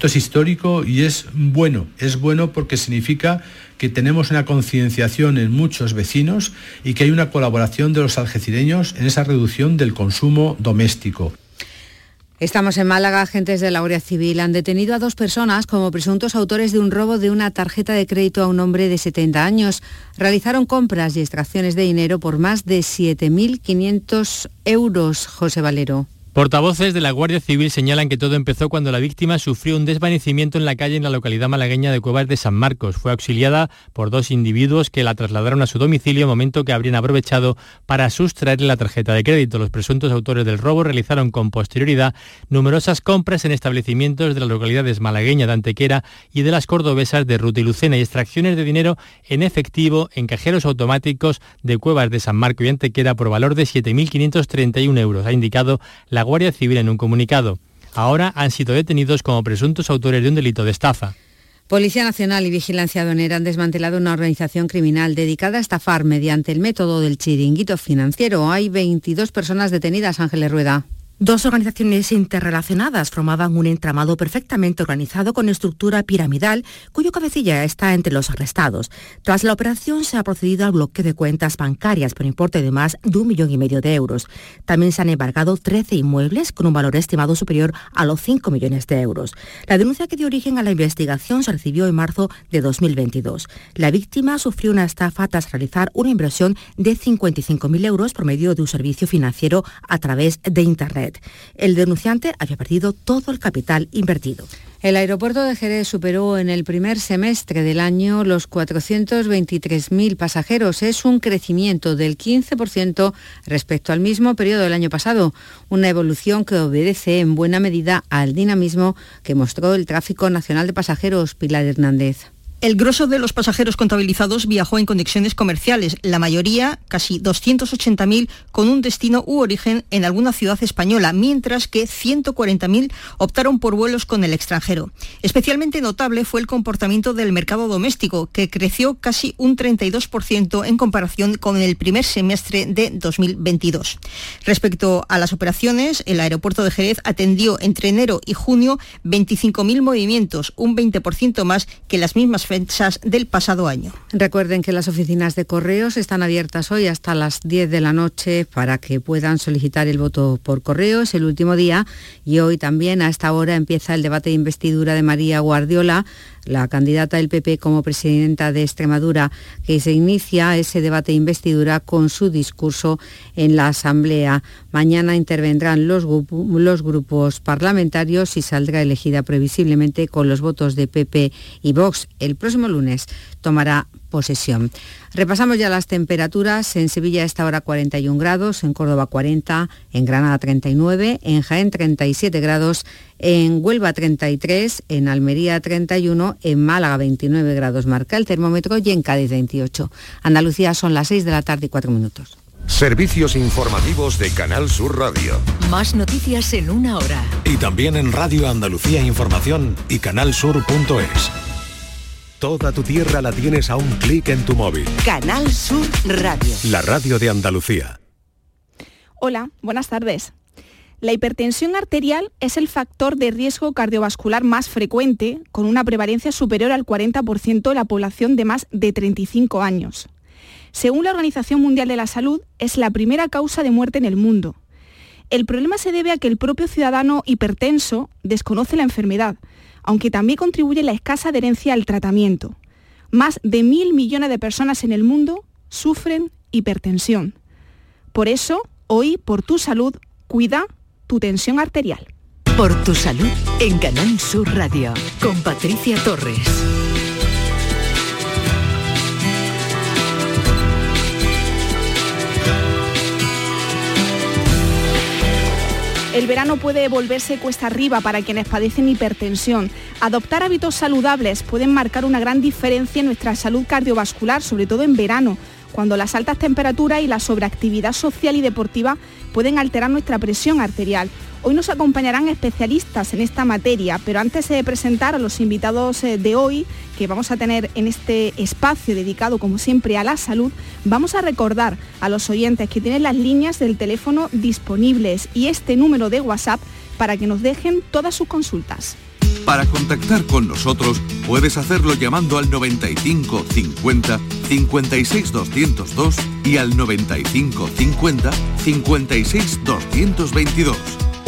Esto es histórico y es bueno, es bueno porque significa que tenemos una concienciación en muchos vecinos y que hay una colaboración de los algecireños en esa reducción del consumo doméstico. Estamos en Málaga. Agentes de la Guardia Civil han detenido a dos personas como presuntos autores de un robo de una tarjeta de crédito a un hombre de 70 años. Realizaron compras y extracciones de dinero por más de 7.500 euros. José Valero. Portavoces de la Guardia Civil señalan que todo empezó cuando la víctima sufrió un desvanecimiento en la calle en la localidad malagueña de Cuevas de San Marcos. Fue auxiliada por dos individuos que la trasladaron a su domicilio, momento que habrían aprovechado para sustraerle la tarjeta de crédito. Los presuntos autores del robo realizaron con posterioridad numerosas compras en establecimientos de las localidades malagueña de Antequera y de las cordobesas de Ruta y Lucena y extracciones de dinero en efectivo en cajeros automáticos de Cuevas de San Marcos y Antequera por valor de 7.531 euros, ha indicado la la Guardia Civil en un comunicado. Ahora han sido detenidos como presuntos autores de un delito de estafa. Policía Nacional y Vigilancia Aduanera han desmantelado una organización criminal dedicada a estafar mediante el método del chiringuito financiero. Hay 22 personas detenidas, Ángeles Rueda. Dos organizaciones interrelacionadas formaban un entramado perfectamente organizado con estructura piramidal, cuyo cabecilla está entre los arrestados. Tras la operación se ha procedido al bloqueo de cuentas bancarias por importe de más de un millón y medio de euros. También se han embargado 13 inmuebles con un valor estimado superior a los 5 millones de euros. La denuncia que dio origen a la investigación se recibió en marzo de 2022. La víctima sufrió una estafa tras realizar una inversión de 55.000 euros por medio de un servicio financiero a través de Internet. El denunciante había perdido todo el capital invertido. El aeropuerto de Jerez superó en el primer semestre del año los 423.000 pasajeros. Es un crecimiento del 15% respecto al mismo periodo del año pasado, una evolución que obedece en buena medida al dinamismo que mostró el tráfico nacional de pasajeros. Pilar Hernández. El grosso de los pasajeros contabilizados viajó en conexiones comerciales, la mayoría, casi 280.000, con un destino u origen en alguna ciudad española, mientras que 140.000 optaron por vuelos con el extranjero. Especialmente notable fue el comportamiento del mercado doméstico, que creció casi un 32% en comparación con el primer semestre de 2022. Respecto a las operaciones, el aeropuerto de Jerez atendió entre enero y junio 25.000 movimientos, un 20% más que las mismas del pasado año. Recuerden que las oficinas de correos están abiertas hoy hasta las 10 de la noche para que puedan solicitar el voto por correo. Es el último día y hoy también a esta hora empieza el debate de investidura de María Guardiola la candidata del PP como presidenta de Extremadura, que se inicia ese debate de investidura con su discurso en la Asamblea. Mañana intervendrán los, los grupos parlamentarios y saldrá elegida previsiblemente con los votos de PP y Vox. El próximo lunes tomará posesión. Repasamos ya las temperaturas. En Sevilla esta hora 41 grados, en Córdoba 40, en Granada 39, en Jaén 37 grados, en Huelva 33, en Almería 31, en Málaga 29 grados marca el termómetro y en Cádiz 28. Andalucía son las 6 de la tarde y 4 minutos. Servicios informativos de Canal Sur Radio. Más noticias en una hora. Y también en Radio Andalucía Información y canalsur.es. Toda tu tierra la tienes a un clic en tu móvil. Canal Sur Radio. La radio de Andalucía. Hola, buenas tardes. La hipertensión arterial es el factor de riesgo cardiovascular más frecuente, con una prevalencia superior al 40% de la población de más de 35 años. Según la Organización Mundial de la Salud, es la primera causa de muerte en el mundo. El problema se debe a que el propio ciudadano hipertenso desconoce la enfermedad, aunque también contribuye la escasa adherencia al tratamiento. Más de mil millones de personas en el mundo sufren hipertensión. Por eso, hoy, por tu salud, cuida tu tensión arterial. Por tu salud, en Canal Sur Radio, con Patricia Torres. El verano puede volverse cuesta arriba para quienes padecen hipertensión. Adoptar hábitos saludables pueden marcar una gran diferencia en nuestra salud cardiovascular, sobre todo en verano cuando las altas temperaturas y la sobreactividad social y deportiva pueden alterar nuestra presión arterial. Hoy nos acompañarán especialistas en esta materia, pero antes de presentar a los invitados eh, de hoy, que vamos a tener en este espacio dedicado como siempre a la salud, vamos a recordar a los oyentes que tienen las líneas del teléfono disponibles y este número de WhatsApp para que nos dejen todas sus consultas. Para contactar con nosotros puedes hacerlo llamando al 95 50 56 202 y al 95 50 56 222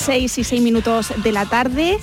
6 y 6 minutos de la tarde.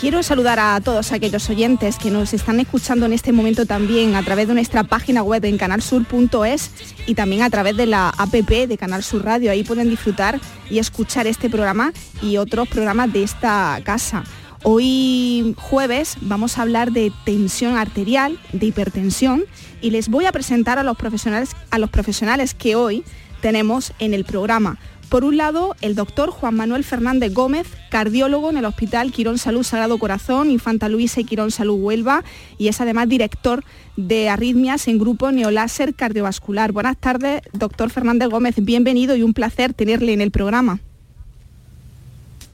Quiero saludar a todos aquellos oyentes que nos están escuchando en este momento también a través de nuestra página web en canalsur.es y también a través de la APP de Canal Sur Radio. Ahí pueden disfrutar y escuchar este programa y otros programas de esta casa. Hoy jueves vamos a hablar de tensión arterial, de hipertensión y les voy a presentar a los profesionales, a los profesionales que hoy tenemos en el programa. Por un lado, el doctor Juan Manuel Fernández Gómez, cardiólogo en el Hospital Quirón Salud Sagrado Corazón, Infanta Luisa y Quirón Salud Huelva, y es además director de arritmias en Grupo Neoláser Cardiovascular. Buenas tardes, doctor Fernández Gómez, bienvenido y un placer tenerle en el programa.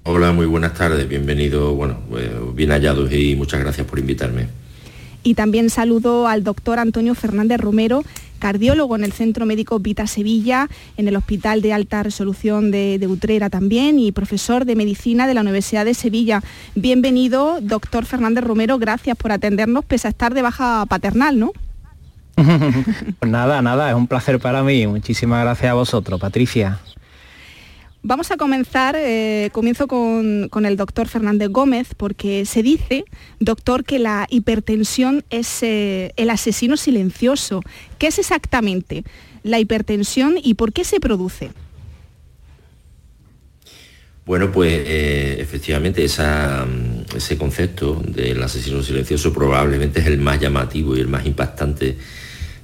Hola, muy buenas tardes, bienvenido, bueno, eh, bien hallados y muchas gracias por invitarme. Y también saludo al doctor Antonio Fernández Romero, cardiólogo en el Centro Médico Vita Sevilla, en el Hospital de Alta Resolución de, de, Utrera también y profesor de Medicina de la Universidad de Sevilla. Bienvenido, doctor Fernández Romero, gracias por atendernos pese a estar de baja paternal, ¿no? pues nada, nada, es un placer para mí. Muchísimas gracias a vosotros, Patricia. Vamos a comenzar, eh, comienzo con, con, el doctor Fernández Gómez, porque se dice, doctor, que la hipertensión es eh, el asesino silencioso. ¿Qué es exactamente la hipertensión y por qué se produce? Bueno, pues eh, efectivamente esa, ese concepto del asesino silencioso probablemente es el más llamativo y el más impactante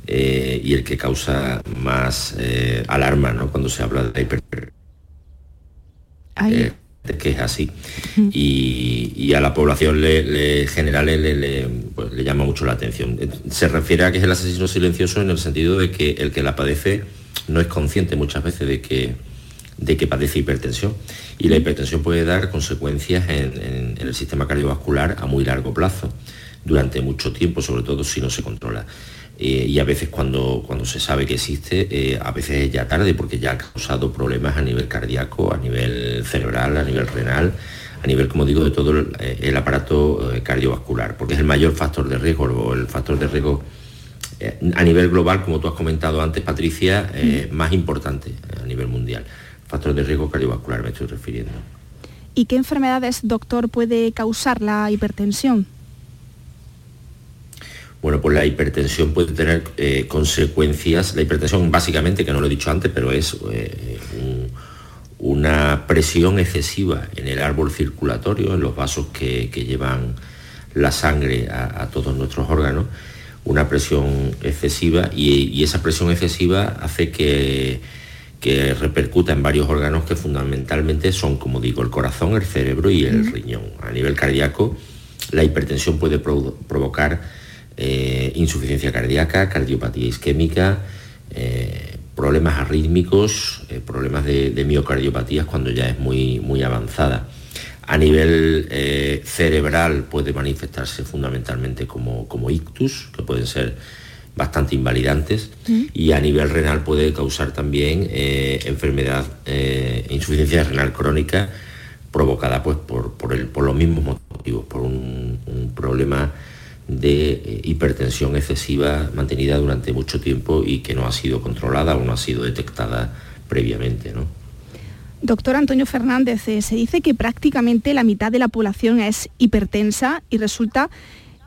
y el que causa más alarma ¿no? cuando se habla de hipertensión. Eh, que es así. Y, y, a la población le, le general le, le, pues, le, llama mucho la atención. Se refiere a que es el asesino silencioso en el sentido de que el que la padece no es consciente muchas veces de que, de que padece hipertensión. Y la hipertensión puede dar consecuencias en, en, en el sistema cardiovascular a muy largo plazo, durante mucho tiempo, sobre todo si no se controla. Eh, y a veces cuando, cuando se sabe que existe, eh, a veces es ya tarde porque ya ha causado problemas a nivel cardíaco, a nivel cerebral, a nivel renal, a nivel, como digo, de todo el, el aparato eh, cardiovascular, porque es el mayor factor de riesgo, o el factor de riesgo eh, a nivel global, como tú has comentado antes, Patricia, mm. más importante a nivel mundial. Factor de riesgo cardiovascular me estoy refiriendo. ¿Y qué enfermedades, doctor, puede causar la hipertensión? Bueno, pues la hipertensión puede tener eh, consecuencias, la hipertensión básicamente, que no lo he dicho antes, pero es eh, un, una presión excesiva en el árbol circulatorio, en los vasos que, que llevan la sangre a, a, todos nuestros órganos, una presión excesiva. Y, y esa presión excesiva hace que, que, repercuta en varios órganos que fundamentalmente son, como digo, el corazón, el cerebro y el riñón. A nivel cardíaco, la hipertensión puede provo provocar eh, insuficiencia cardíaca, cardiopatía isquémica, eh, problemas arrítmicos, eh, problemas de, de, miocardiopatías cuando ya es muy, muy avanzada. A nivel cerebral puede manifestarse fundamentalmente como, como, ictus, que pueden ser bastante invalidantes, y a nivel renal puede causar también eh, enfermedad, insuficiencia renal crónica provocada pues, por, por, el, por los mismos motivos, por un, un problema de eh, hipertensión excesiva mantenida durante mucho tiempo y que no ha sido controlada o no ha sido detectada previamente. ¿no? Doctor Antonio Fernández, eh, se dice que prácticamente la mitad de la población es hipertensa y resulta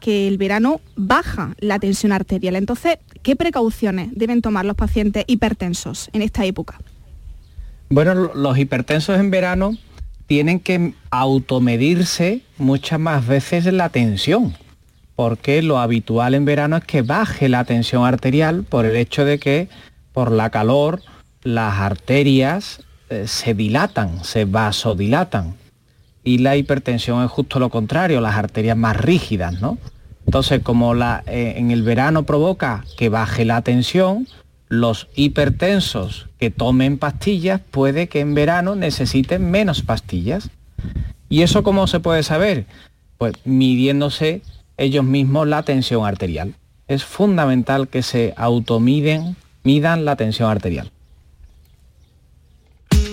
que el verano baja la tensión arterial. Entonces, ¿qué precauciones deben tomar los pacientes hipertensos en esta época? Bueno, los hipertensos en verano tienen que automedirse muchas más veces la tensión, porque lo habitual en verano es que baje la tensión arterial por el hecho de que por la calor las arterias eh, se dilatan, se vasodilatan. Y la hipertensión es justo lo contrario, las arterias más rígidas, ¿no? Entonces, como la, eh, en el verano provoca que baje la tensión, los hipertensos que tomen pastillas puede que en verano necesiten menos pastillas. ¿Y eso cómo se puede saber? Pues midiéndose ellos mismos la tensión arterial. Es fundamental que se automiden, midan la tensión arterial.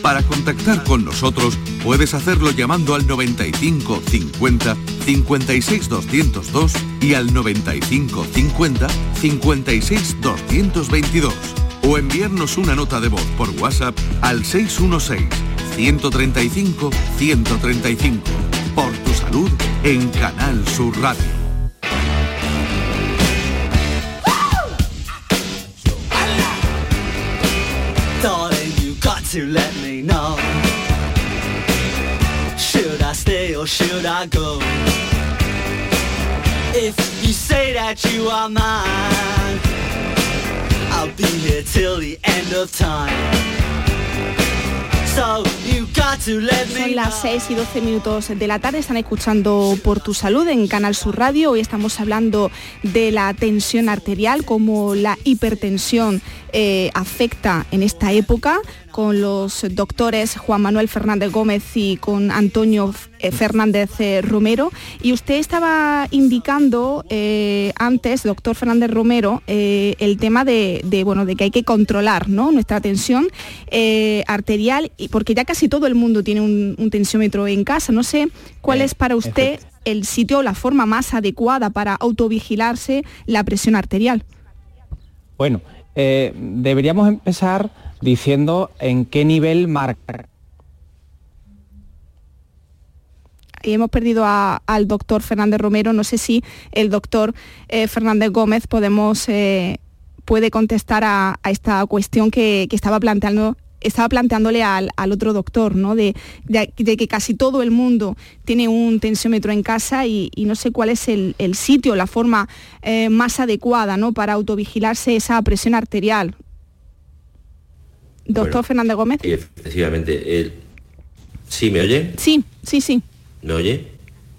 Para contactar con nosotros puedes hacerlo llamando al 95 50 56 202 y al 95 50 56 222 o enviarnos una nota de voz por WhatsApp al 616 135 135. Por tu salud en Canal Sur Radio. To let me know. Should I stay or should I go? If you say that you are mine, I'll be here till the end of time. Son las 6 y 12 minutos de la tarde, están escuchando Por tu Salud en Canal Sur Radio. Hoy estamos hablando de la tensión arterial, cómo la hipertensión eh, afecta en esta época con los doctores Juan Manuel Fernández Gómez y con Antonio eh, Fernández eh, Romero. Y usted estaba indicando eh, antes, doctor Fernández Romero, eh, el tema de, de, bueno, de que hay que controlar ¿no? nuestra tensión eh, arterial, porque ya casi todo el mundo tiene un, un tensiómetro en casa. No sé cuál es para usted el sitio o la forma más adecuada para autovigilarse la presión arterial. Bueno, eh, deberíamos empezar diciendo en qué nivel marcar. y hemos perdido al doctor Fernández Romero. No sé si el doctor eh, Fernández Gómez podemos eh, puede contestar a, esta cuestión que estaba planteando estaba planteándole al, al otro doctor, ¿no? De, de- de que casi todo el mundo tiene un tensiómetro en casa y, y no sé cuál es el, el sitio, la forma eh, más adecuada, ¿no? Para autovigilarse esa presión arterial. Doctor Bueno, Fernández Gómez. Efectivamente. el- ¿Sí me oye? Sí, sí, sí, ¿Me oye?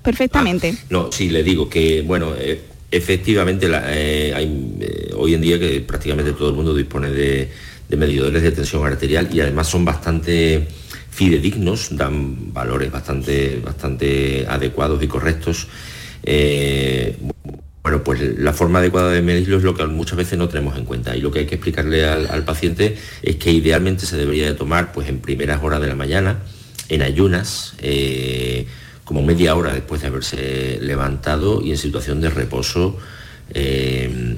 perfectamente. No, sí, le digo que, bueno, eh, efectivamente la- eh, hay, hoy en día que prácticamente todo el mundo dispone de, de medidores de tensión arterial y además son bastante fidedignos, dan valores bastante, bastante adecuados y correctos. Eh, bueno, pues la forma adecuada de medirlo es lo que muchas veces no tenemos en cuenta y lo que hay que explicarle al, paciente es que idealmente se debería de tomar pues en primeras horas de la mañana, en ayunas, eh, como media hora después de haberse levantado y en situación de reposo eh,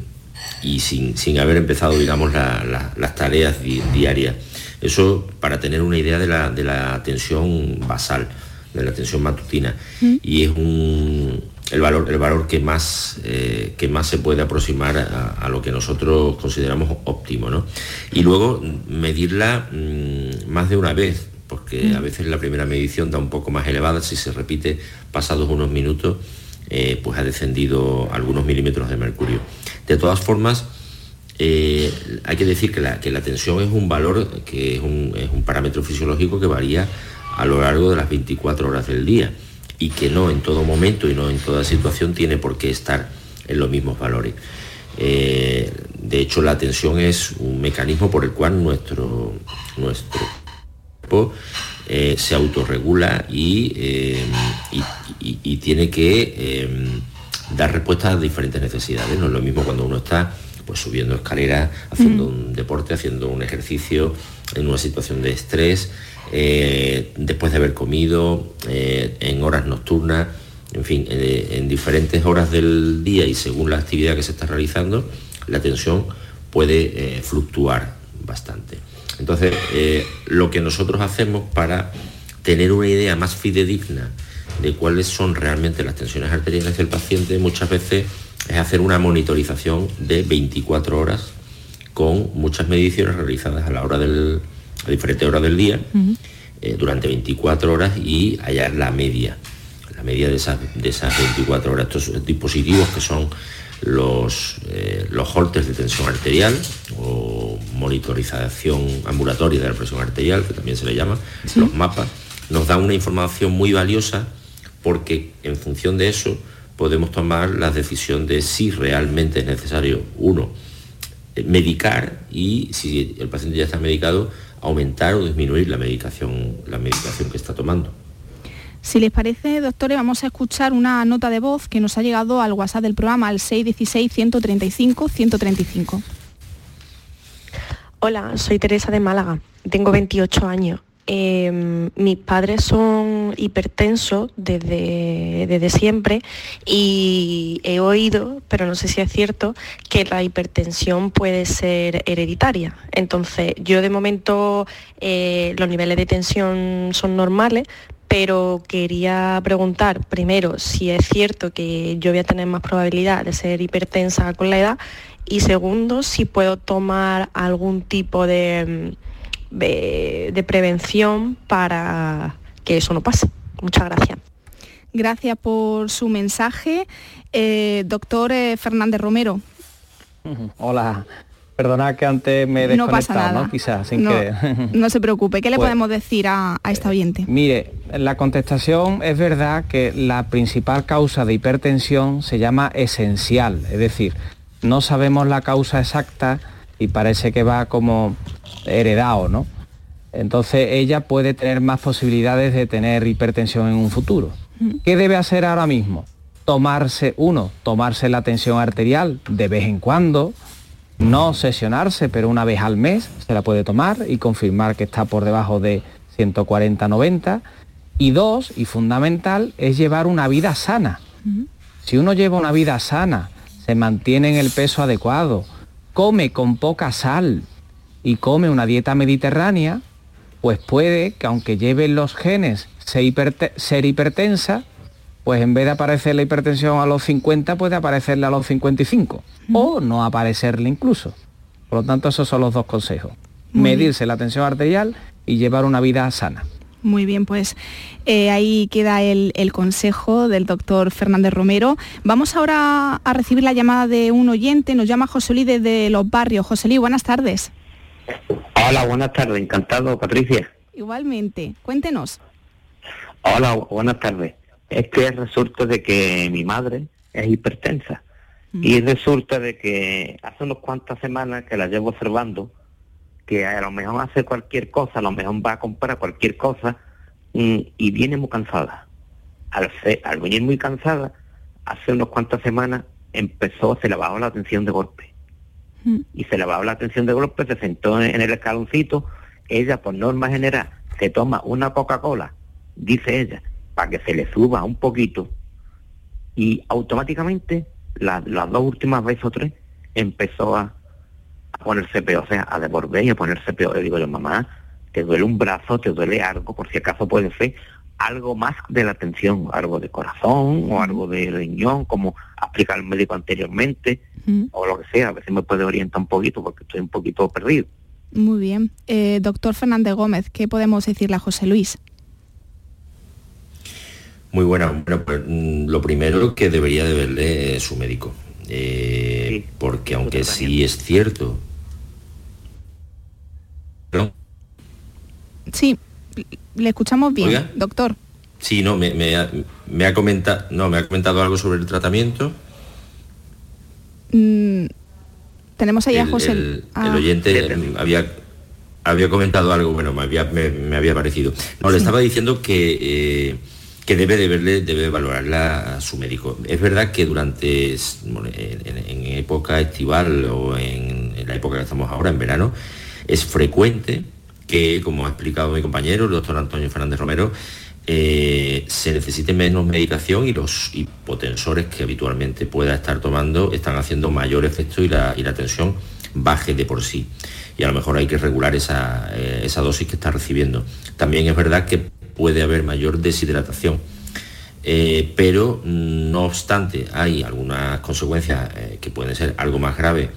y sin, sin haber empezado, digamos, la- la- las tareas di- diarias. Eso para tener una idea de la, de la tensión basal, de la tensión matutina. Y es un, el, valor, el valor que más, eh, que más se puede aproximar a, a lo que nosotros consideramos óptimo. ¿no? Y luego medirla mm, más de una vez, porque a veces la primera medición da un poco más elevada, si se repite pasados unos minutos, eh, pues ha descendido algunos milímetros de mercurio. De todas formas, eh, hay que decir que la, que la tensión es un valor, que es un, es un parámetro fisiológico que varía a lo largo de las 24 horas del día y que no en todo momento y no en toda situación tiene por qué estar en los mismos valores. Eh, de hecho, la tensión es un mecanismo por el cual nuestro, nuestro cuerpo eh, se autorregula y, eh, y- y- y tiene que eh, dar respuesta a diferentes necesidades. No es lo mismo cuando uno está pues, subiendo escaleras, haciendo un deporte, haciendo un ejercicio, en una situación de estrés, después de haber comido, en horas nocturnas, en fin, en diferentes horas del día y según la actividad que se está realizando, la tensión puede fluctuar bastante. Entonces, eh, lo que nosotros hacemos para tener una idea más fidedigna de cuáles son realmente las tensiones arteriales del paciente muchas veces es hacer una monitorización de 24 horas con muchas mediciones realizadas a la hora del a diferentes horas del día eh, durante 24 horas y hallar la media, la media de esas, de esas 24 horas. Estos dispositivos que son los, eh, los de tensión arterial o monitorización ambulatoria de la presión arterial, que también se le llama, los mapas, nos dan una información muy valiosa porque en función de eso podemos tomar la decisión de si realmente es necesario, uno, eh, medicar y si el paciente ya está medicado, aumentar o disminuir la medicación, la medicación que está tomando. Si les parece, doctores, vamos a escuchar una nota de voz que nos ha llegado al WhatsApp del programa, al 616-135-135. Hola, soy Teresa de Málaga, tengo 28 años. Eh, mis padres son hipertensos desde, desde siempre y he oído, pero no sé si es cierto, que la hipertensión puede ser hereditaria. Entonces, yo de momento eh, los niveles de tensión son normales, pero quería preguntar primero si es cierto que yo voy a tener más probabilidad de ser hipertensa con la edad y segundo si puedo tomar algún tipo de, de, de prevención para que eso no pase. Muchas gracias. Gracias por su mensaje. Eh, doctor eh, Fernández Romero. Hola. Perdona que antes me he No desconectado, pasa nada. ¿no? Quizás, sin No, querer. no se preocupe. ¿Qué le Pues- podemos decir a, a esta oyente? Mire, la contestación es verdad que la principal causa de hipertensión se llama esencial, es decir, no sabemos la causa exacta y parece que va como heredado, ¿no? Entonces ella puede tener más posibilidades de tener hipertensión en un futuro. ¿Qué debe hacer ahora mismo? Tomarse, uno, tomarse la tensión arterial de vez en cuando, no sesionarse, pero una vez al mes se la puede tomar y confirmar que está por debajo de 140-90. Y dos, y fundamental, es llevar una vida sana. Si uno lleva una vida sana, se mantiene en el peso adecuado, come con poca sal y come una dieta mediterránea, pues puede que aunque lleve los genes ser, hiperte- ser hipertensa, pues en vez de aparecer la hipertensión a los 50, puede aparecerle a los 55 o no aparecerle incluso. Por lo tanto, esos son los dos consejos. Muy bien. Medirse la tensión arterial y llevar una vida sana. Muy bien, pues eh, ahí queda el, el consejo del doctor Fernández Romero. Vamos ahora a recibir la llamada de un oyente, nos llama José Luis desde Los Barrios. José Luis, buenas tardes. Hola, buenas tardes, encantado, Patricia. Igualmente, cuéntenos. Hola, bu- buenas tardes. Es que resulta de que mi madre es hipertensa y resulta de que hace unas cuantas semanas que la llevo observando que a lo mejor hace cualquier cosa, a lo mejor va a comprar cualquier cosa mm, y viene muy cansada. Al, se- al venir muy cansada, hace unas cuantas semanas empezó, se le bajó la tensión de golpe. y se le bajó la tensión de golpe, se sentó en en el escaloncito, ella por norma general se toma una Coca-Cola, dice ella, para que se le suba un poquito, y automáticamente la- las dos últimas veces o tres empezó a, a ponerse peor, o sea, a devolver y a ponerse peor. Le digo yo, mamá, te duele un brazo, te duele algo, por si acaso puede ser algo más de la tensión, algo de corazón o algo de riñón, como ha explicado el médico anteriormente, o lo que sea, a ver si me puede orientar un poquito porque estoy un poquito perdido. Muy bien. Eh, doctor Fernández Gómez, ¿qué podemos decirle a José Luis? Muy buena. Bueno, pues mm, lo primero que debería de verle es su médico. Eh, porque aunque sí es cierto. Perdón. Sí, le escuchamos bien, Oiga. doctor. Sí, no, me, me ha, me ha comentado, no, me ha comentado algo sobre el tratamiento. Mm, tenemos ahí a José. el- ah, el oyente mm, había había comentado algo, bueno, me había, me, me había parecido. No, le estaba diciendo que, eh, que debe de verle, debe valorarla a su médico. Es verdad que durante en, época estival o en, en la época que estamos ahora, en verano, es frecuente que, como ha explicado mi compañero, el doctor Antonio Fernández Romero, eh, se necesite menos medicación y los hipotensores que habitualmente pueda estar tomando están haciendo mayor efecto y la, y la tensión baje de por sí. Y a lo mejor hay que regular esa, eh, esa dosis que está recibiendo. También es verdad que puede haber mayor deshidratación. Eh, pero mm, no obstante hay algunas consecuencias eh, que pueden ser algo más graves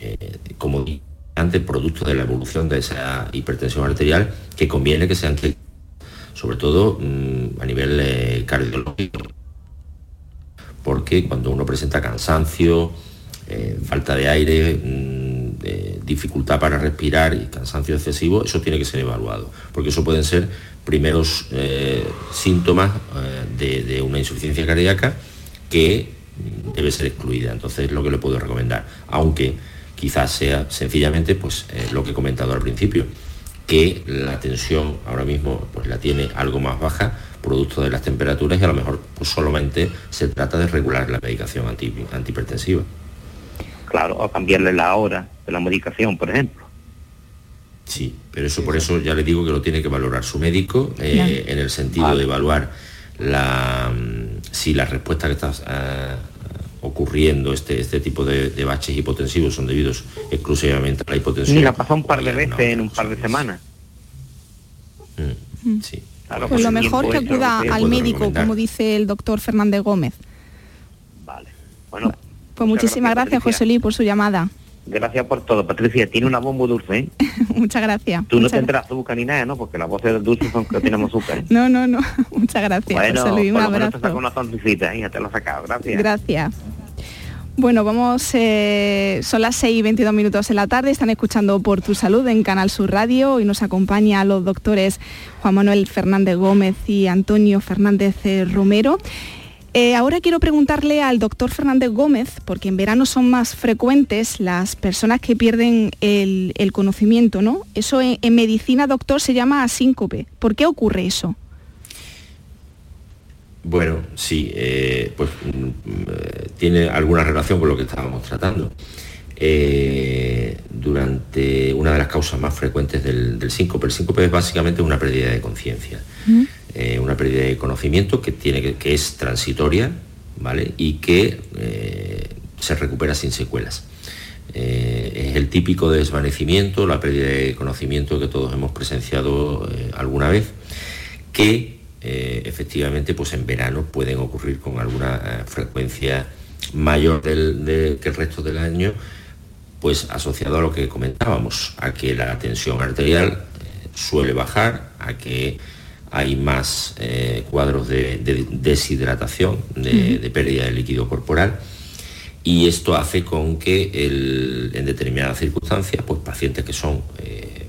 eh, como antes producto de la evolución de esa hipertensión arterial que conviene que sean sobre todo mm, a nivel cardiológico, porque cuando uno presenta cansancio, falta de aire, mm, dificultad para respirar y cansancio excesivo, eso tiene que ser evaluado, porque eso pueden ser primeros eh, síntomas de, de una insuficiencia cardíaca que debe ser excluida. Entonces, lo que le puedo recomendar, aunque quizás sea sencillamente pues, lo que he comentado al principio, que la tensión ahora mismo pues, la tiene algo más baja, producto de las temperaturas, y a lo mejor pues, solamente se trata de regular la medicación anti, antihipertensiva. Claro, o cambiarle la hora de la medicación, por ejemplo. Sí, pero eso por eso ya le digo que lo tiene que valorar su médico eh, en el sentido de evaluar la, mm, si la respuesta que está eh, ocurriendo, este, este tipo de, de baches hipotensivos son debidos exclusivamente a la hipotensión. Mira, pasó un par de veces en un par de semanas. Mm, sí. Claro, Pues lo mejor que acuda al médico, recomendar. como dice el doctor Fernández Gómez. Bueno, Pues muchísimas gracias, gracias. José Luis, por su llamada. Gracias por todo. Patricia, tiene una voz muy dulce, ¿eh? Muchas gracias. Tú no Muchas- tendrás azúcar ni nada, ¿no? Porque las voces dulces son que tenemos azúcar. ¿eh? No, no, no. Muchas gracias, bueno, José Luis. Un te abrazo. saco una sonrisita, ¿eh? Ya te lo he sacado. Gracias. Gracias. Bueno, vamos, eh, son las 6 y 22 minutos en la tarde, están escuchando Por Tu Salud en Canal Sur Radio y nos acompaña los doctores Juan Manuel Fernández Gómez y Antonio Fernández eh, Romero. Eh, ahora quiero preguntarle al doctor Fernández Gómez, porque en verano son más frecuentes las personas que pierden el, el conocimiento, ¿no? Eso en, en medicina, doctor, se llama síncope. ¿Por qué ocurre eso? Bueno, sí, eh, pues mm, eh, tiene alguna relación con lo que estábamos tratando. Eh, durante una de las causas más frecuentes del, del síncope, el síncope es básicamente una pérdida de conciencia, eh, una pérdida de conocimiento que, tiene que, es transitoria, ¿vale? Y que eh, se recupera sin secuelas. Eh, es el típico desvanecimiento, la pérdida de conocimiento que todos hemos presenciado alguna vez, que efectivamente pues en verano pueden ocurrir con alguna frecuencia mayor del- de- que el resto del año, pues asociado a lo que comentábamos, a que la tensión arterial suele bajar, a que hay más eh, cuadros de, de deshidratación, de, pérdida de líquido corporal, y esto hace con que el- en determinadas circunstancias, pues pacientes que son, eh,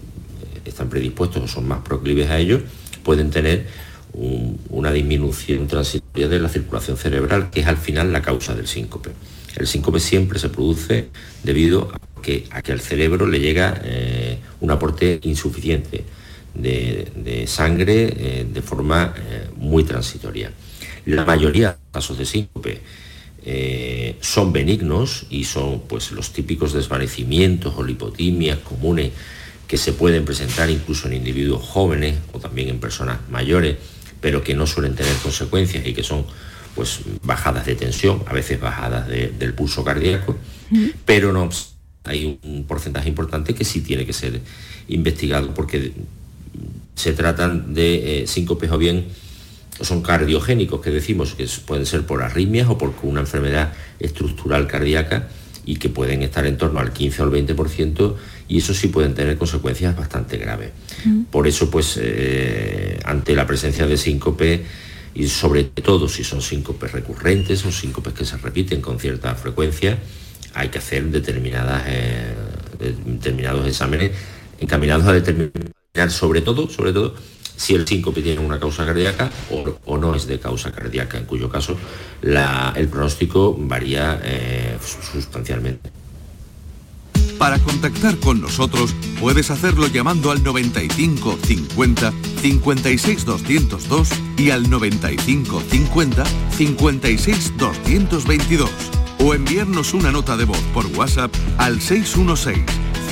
están predispuestos o son más proclives a ello, pueden tener un- una disminución transitoria de la circulación cerebral, que es al final la causa del síncope. El síncope siempre se produce debido a que, a que al cerebro le llega eh, un aporte insuficiente de, de sangre eh, de forma eh, muy transitoria. La mayoría de casos de síncope eh, son benignos y son pues los típicos desvanecimientos o lipotimias comunes que se pueden presentar incluso en individuos jóvenes o también en personas mayores, pero que no suelen tener consecuencias y que son pues bajadas de tensión, a veces bajadas de- del pulso cardíaco, pero no hay un porcentaje importante que sí tiene que ser investigado porque se tratan de eh, síncopes o bien son cardiogénicos, que decimos que pueden ser por arritmias o por una enfermedad estructural cardíaca y que pueden estar en torno al 15 o al 20% y eso sí pueden tener consecuencias bastante graves. Por eso, pues, eh, ante la presencia de síncope, y sobre todo si son síncopes recurrentes o síncopes que se repiten con cierta frecuencia, hay que hacer determinadas, eh, determinados exámenes encaminados a determinar sobre todo, sobre todo, si el síncope tiene una causa cardíaca o, o no es de causa cardíaca, en cuyo caso la- el pronóstico varía eh, sustancialmente. Para contactar con nosotros puedes hacerlo llamando al 95 50 56 202 y al 95 50 56 222 o enviarnos una nota de voz por WhatsApp al 616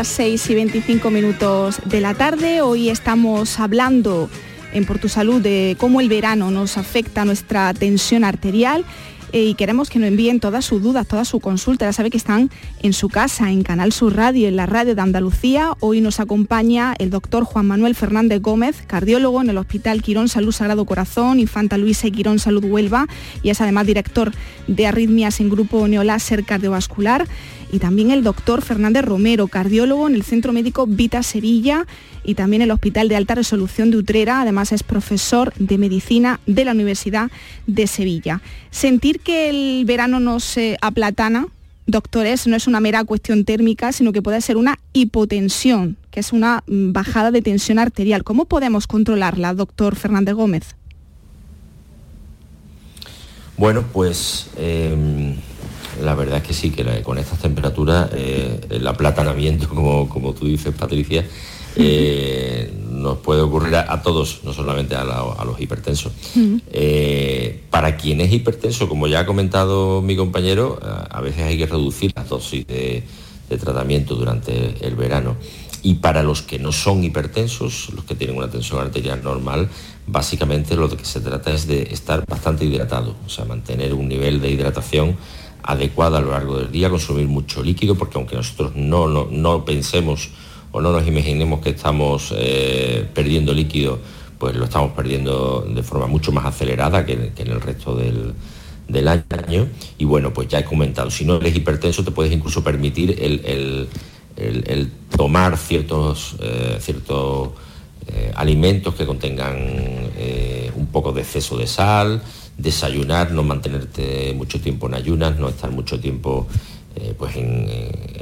Las 6 y 25 minutos de la tarde. Hoy estamos hablando en Por tu Salud de cómo el verano nos afecta nuestra tensión arterial eh, y queremos que nos envíen todas sus dudas, todas sus consultas. Ya sabe que están en su casa, en Canal Sur Radio, en la radio de Andalucía. Hoy nos acompaña el doctor Juan Manuel Fernández Gómez, cardiólogo en el Hospital Quirón Salud Sagrado Corazón, Infanta Luisa y Quirón Salud Huelva, y es además director de arritmias en Grupo Neoláser Cardiovascular y también el doctor Fernández Romero, cardiólogo en el Centro Médico Vita Sevilla y también el Hospital de Alta Resolución de Utrera. Además es profesor de medicina de la Universidad de Sevilla. Sentir que el verano nos aplatana, doctores, no es una mera cuestión térmica, sino que puede ser una hipotensión, que es una mm, bajada de tensión arterial. ¿Cómo podemos controlarla, doctor Fernández Gómez? Bueno, pues em, la verdad es que sí, que con estas temperaturas eh, el aplatanamiento, como, como tú dices, Patricia, eh, nos puede ocurrir a, todos, no solamente a, los hipertensos. Eh, para quien es hipertenso, como ya ha comentado mi compañero, a, veces hay que reducir la dosis de, tratamiento durante el verano. Y para los que no son hipertensos, los que tienen una tensión arterial normal, básicamente lo que se trata es de estar bastante hidratado, o sea, mantener un nivel de hidratación adecuada a lo largo del día, consumir mucho líquido, porque aunque nosotros no, no, pensemos o no nos imaginemos que estamos eh, perdiendo líquido, pues lo estamos perdiendo de forma mucho más acelerada que, en el resto del, año. Y bueno, pues ya he comentado, si no eres hipertenso te puedes incluso permitir el, tomar ciertos, eh, ciertos eh, alimentos que contengan un poco de exceso de sal, desayunar, no mantenerte mucho tiempo en ayunas, no estar mucho tiempo eh, pues en,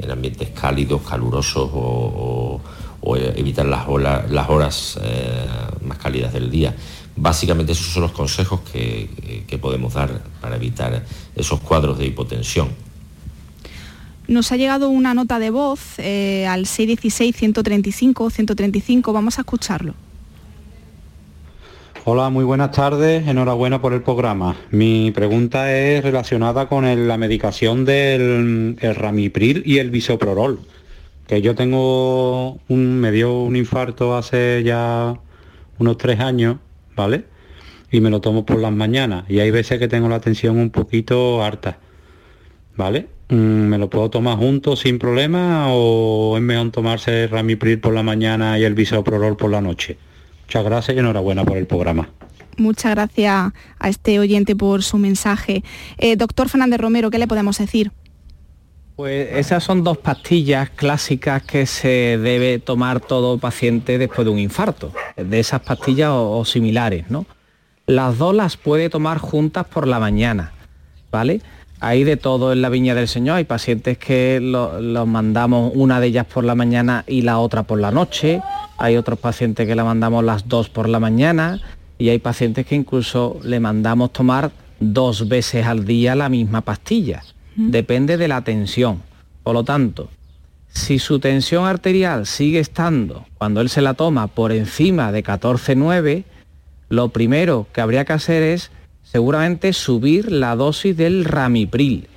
ambientes cálidos, calurosos o, evitar las, horas eh, más cálidas del día. Básicamente esos son los consejos que, podemos dar para evitar esos cuadros de hipotensión. Nos ha llegado una nota de voz eh, al 616-135-135, vamos a escucharlo. Hola, muy buenas tardes, enhorabuena por el programa. Mi pregunta es relacionada con la medicación del ramipril y el bisoprolol, que yo tengo un, me dio un infarto hace ya unos tres años, ¿vale? Y me lo tomo por las mañanas y hay veces que tengo la tensión un poquito harta, ¿vale? Mm, ¿Me lo puedo tomar juntos sin problema o es mejor tomarse el ramipril por la mañana y el bisoprolol por la noche? Muchas gracias y enhorabuena por el programa. Muchas gracias a este oyente por su mensaje. Eh, doctor Fernández Romero, ¿qué le podemos decir? Pues esas son dos pastillas clásicas que se debe tomar todo paciente después de un infarto, de esas pastillas o, similares, ¿no? Las dos las puede tomar juntas por la mañana, ¿vale? Hay de todo en la viña del Señor, hay pacientes que los mandamos una de ellas por la mañana y la otra por la noche, hay otros pacientes que le mandamos las dos por la mañana y hay pacientes que incluso le mandamos tomar dos veces al día la misma pastilla. Depende de la tensión. Por lo tanto, si su tensión arterial sigue estando, cuando él se la toma, por encima de 14,9, lo primero que habría que hacer es seguramente subir la dosis del ramipril,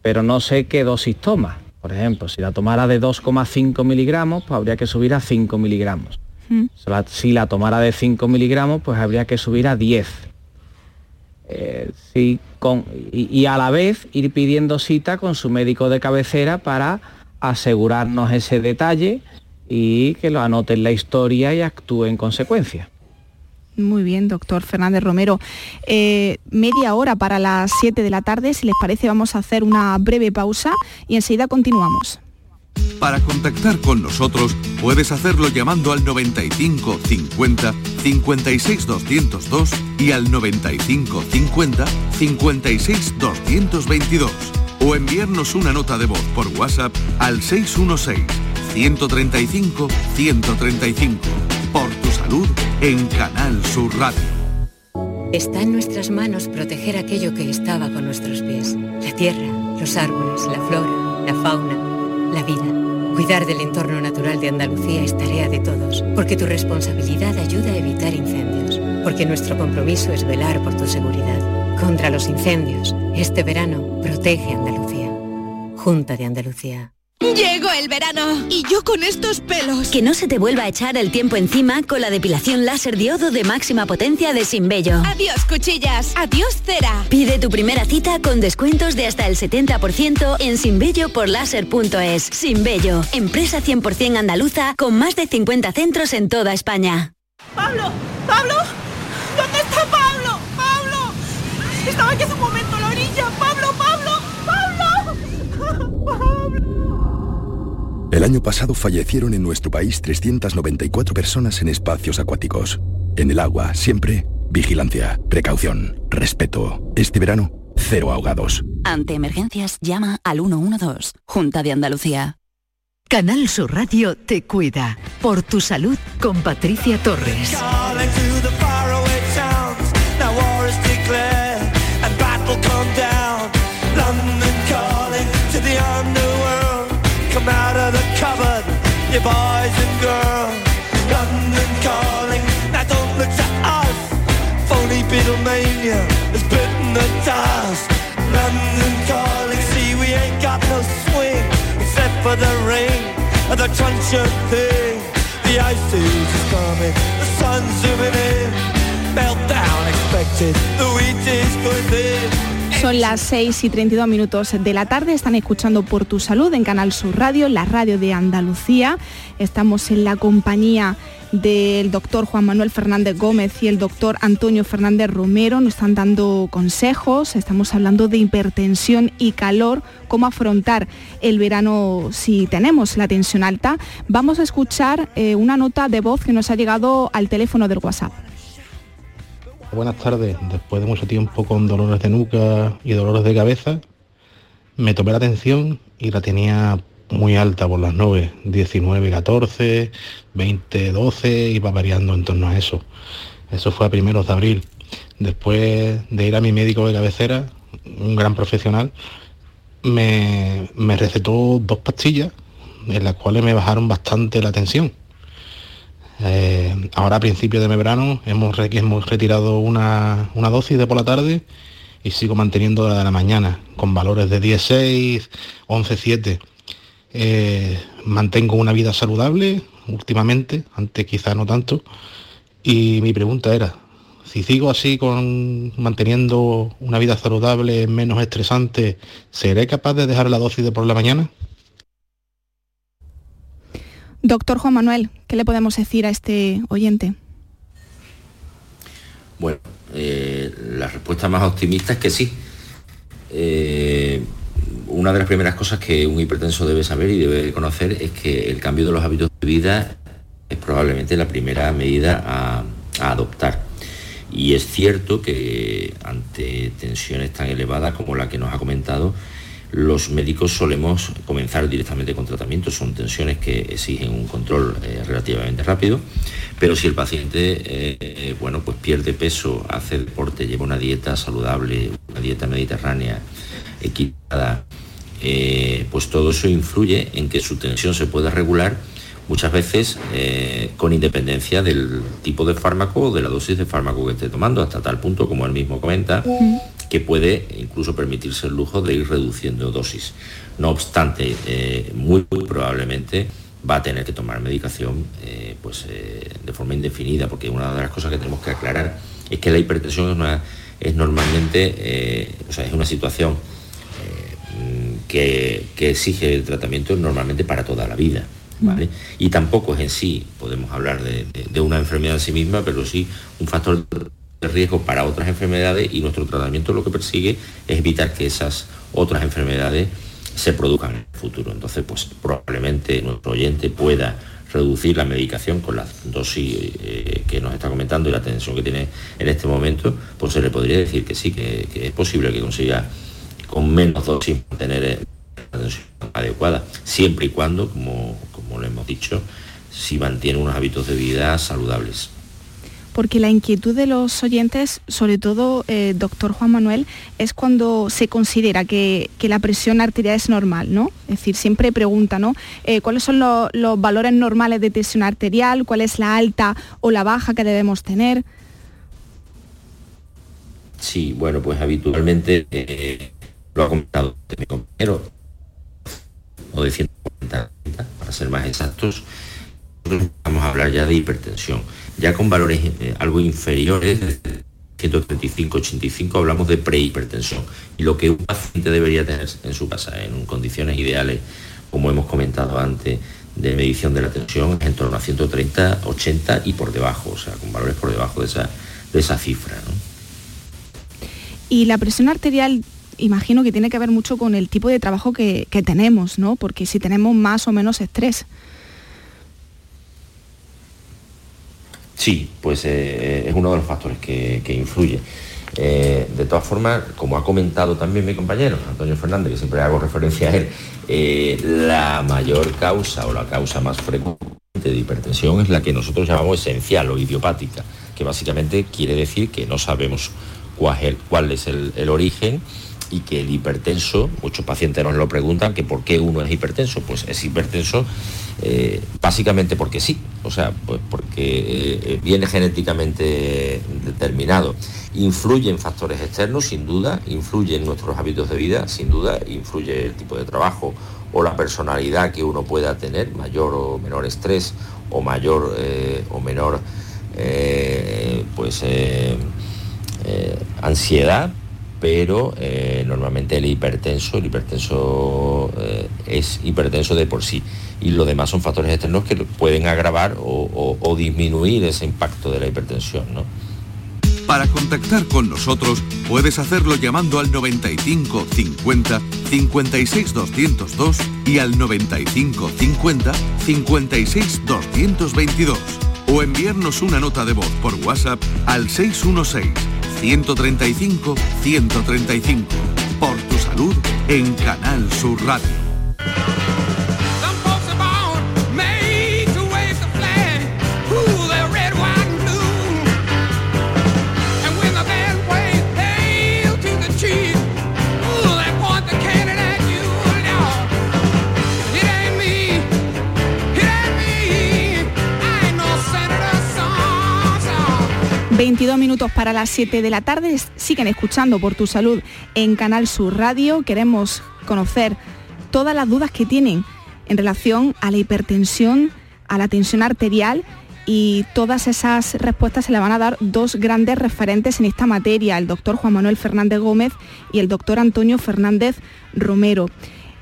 pero no sé qué dosis toma. Por ejemplo, si la tomara de 2,5 miligramos, pues habría que subir a 5 miligramos. Mm. Si la tomara de 5 miligramos, pues habría que subir a 10. Eh, con, y, a la vez ir pidiendo cita con su médico de cabecera para asegurarnos ese detalle y que lo anote en la historia y actúe en consecuencia. Muy bien, doctor Fernández Romero. Eh, media hora para las 7 de la tarde, si les parece vamos a hacer una breve pausa y enseguida continuamos. Para contactar con nosotros puedes hacerlo llamando al 95 50 56 202 y al 95 50 56 222 o enviarnos una nota de voz por WhatsApp al 616 135 135 por tu salud en Canal Sur Radio. Está en nuestras manos proteger aquello que estaba con nuestros pies. La tierra, los árboles, la flora, la fauna, la vida. Cuidar del entorno natural de Andalucía es tarea de todos, porque tu responsabilidad ayuda a evitar incendios, porque nuestro compromiso es velar por tu seguridad. Contra los incendios, este verano protege Andalucía. Junta de Andalucía. Llegó el verano y yo con estos pelos. Que no se te vuelva a echar el tiempo encima con la depilación láser diodo de máxima potencia de Sinbello. Adiós cuchillas, adiós cera. Pide tu primera cita con descuentos de hasta el 70% en sinbello por láser.es. Sinbello, empresa 100% andaluza con más de 50 centros en toda España. ¡Pablo! ¡Pablo! ¿Dónde está? ¡Pablo! Estaba aquí hace un momento a la orilla. ¡Pablo, Pablo! ¡Pablo! ¡Pablo! El año pasado fallecieron en nuestro país 394 personas en espacios acuáticos. En el agua, siempre, vigilancia, precaución, respeto. Este verano, cero ahogados. Ante emergencias, llama al 112, Junta de Andalucía. Canal Sur Radio te cuida. Por tu salud con Patricia Torres. You boys and girls. London calling. Now don't look to us. Phony Beatlemania has bitten the dust. London calling. See, we ain't got no swing except for the rain and the crunch of thing. The ice is coming, the sun's zooming in. Meltdown expected, the wheat is going in. Son las 6 y 32 minutos de la tarde, están escuchando Por Tu Salud en Canal Sur Radio, la radio de Andalucía. Estamos en la compañía del doctor Juan Manuel Fernández Gómez y el doctor Antonio Fernández Romero. Nos están dando consejos, estamos hablando de hipertensión y calor, cómo afrontar el verano si tenemos la tensión alta. Vamos a escuchar eh, una nota de voz que nos ha llegado al teléfono del WhatsApp. Buenas tardes. Después de mucho tiempo con dolores de nuca y dolores de cabeza, me tomé la atención y la tenía muy alta por las 9, 19, 14, 20, 12, iba variando en torno a eso. Eso fue a primeros de abril. Después de ir a mi médico de cabecera, un gran profesional, me, me recetó dos pastillas en las cuales me bajaron bastante la tensión. Eh, ahora a principios de verano hemos, re- hemos retirado una, una dosis de por la tarde y sigo manteniendo la de la mañana con valores de 16, 11, 7. Eh, mantengo una vida saludable últimamente, antes quizá no tanto. Y mi pregunta era, si sigo así con manteniendo una vida saludable, menos estresante, ¿seré capaz de dejar la dosis de por la mañana? Doctor Juan Manuel, ¿qué le podemos decir a este oyente? Bueno, eh, la respuesta más optimista es que sí. Eh, una de las primeras cosas que un hipertenso debe saber y debe conocer es que el cambio de los hábitos de vida es probablemente la primera medida a, a adoptar. Y es cierto que ante tensiones tan elevadas como la que nos ha comentado, los médicos solemos comenzar directamente con tratamiento. Son tensiones que exigen un control eh, relativamente rápido, pero si el paciente eh, bueno, pues pierde peso, hace deporte, lleva una dieta saludable, una dieta mediterránea equilibrada, eh, pues todo eso influye en que su tensión se pueda regular muchas veces eh, con independencia del tipo de fármaco o de la dosis de fármaco que esté tomando, hasta tal punto, como él mismo comenta, que puede incluso permitirse el lujo de ir reduciendo dosis. No obstante, eh, muy, muy probablemente va a tener que tomar medicación eh, pues, eh, de forma indefinida, porque una de las cosas que tenemos que aclarar es que la hipertensión es, una- es normalmente, o sea, es una situación mm, que, que exige el tratamiento normalmente para toda la vida. ¿vale? Y tampoco es en sí, podemos hablar de, de- de una enfermedad en sí misma, pero sí un factor de riesgo para otras enfermedades y nuestro tratamiento lo que persigue es evitar que esas otras enfermedades se produzcan en el futuro. Entonces, pues probablemente nuestro oyente pueda reducir la medicación con la dosis eh, que nos está comentando y la tensión que tiene en este momento, pues se le podría decir que sí, que, que es posible que consiga con menos dosis mantener eh, la tensión adecuada, siempre y cuando, como, como lo hemos dicho, si mantiene unos hábitos de vida saludables. Porque la inquietud de los oyentes, sobre todo, eh, doctor Juan Manuel, es cuando se considera que, que la presión arterial es normal, ¿no? Es decir, siempre pregunta, ¿no? Eh, ¿Cuáles son lo- los valores normales de tensión arterial? ¿Cuál es la alta o la baja que debemos tener? Sí, bueno, pues habitualmente eh, lo ha comentado mi compañero, o de 140 para ser más exactos, vamos a hablar ya de hipertensión. Ya con valores eh, algo inferiores, 135-85, hablamos de prehipertensión. Y lo que un paciente debería tener en su casa, en condiciones ideales, como hemos comentado antes, de medición de la tensión, es en torno a 130, 80 y por debajo, o sea, con valores por debajo de esa, de esa cifra. Y la presión arterial imagino que tiene que ver mucho con el tipo de trabajo que, que tenemos, ¿no? Porque si tenemos más o menos estrés. Sí, pues eh, es uno de los factores que, que influye. Eh, de todas formas, como ha comentado también mi compañero Antonio Fernández, que siempre hago referencia a él, eh, la mayor causa o la causa más frecuente de hipertensión es la que nosotros llamamos esencial o idiopática, que básicamente quiere decir que no sabemos cuál es el, cuál es el, el origen y que el hipertenso, muchos pacientes nos lo preguntan, que por qué uno es hipertenso, pues es hipertenso eh, básicamente porque sí, o sea, pues porque eh, viene genéticamente determinado. Influyen factores externos, sin duda, influyen nuestros hábitos de vida, sin duda, influye el tipo de trabajo o la personalidad que uno pueda tener, mayor o menor estrés o mayor eh, o menor pues ansiedad, pero eh, normalmente el hipertenso, el hipertenso eh, es hipertenso de por sí y lo demás son factores externos que pueden agravar o, disminuir ese impacto de la hipertensión. Para contactar con nosotros puedes hacerlo llamando al 95 50 56 202 y al 95 50 56 222 o enviarnos una nota de voz por WhatsApp al 616 135 135. Por tu salud en Canal Sur Radio. 22 minutos para las 7 de la tarde. Siguen escuchando por tu salud en Canal Sur Radio. Queremos conocer todas las dudas que tienen en relación a la hipertensión, a la tensión arterial y todas esas respuestas se le van a dar dos grandes referentes en esta materia, el doctor Juan Manuel Fernández Gómez y el doctor Antonio Fernández Romero.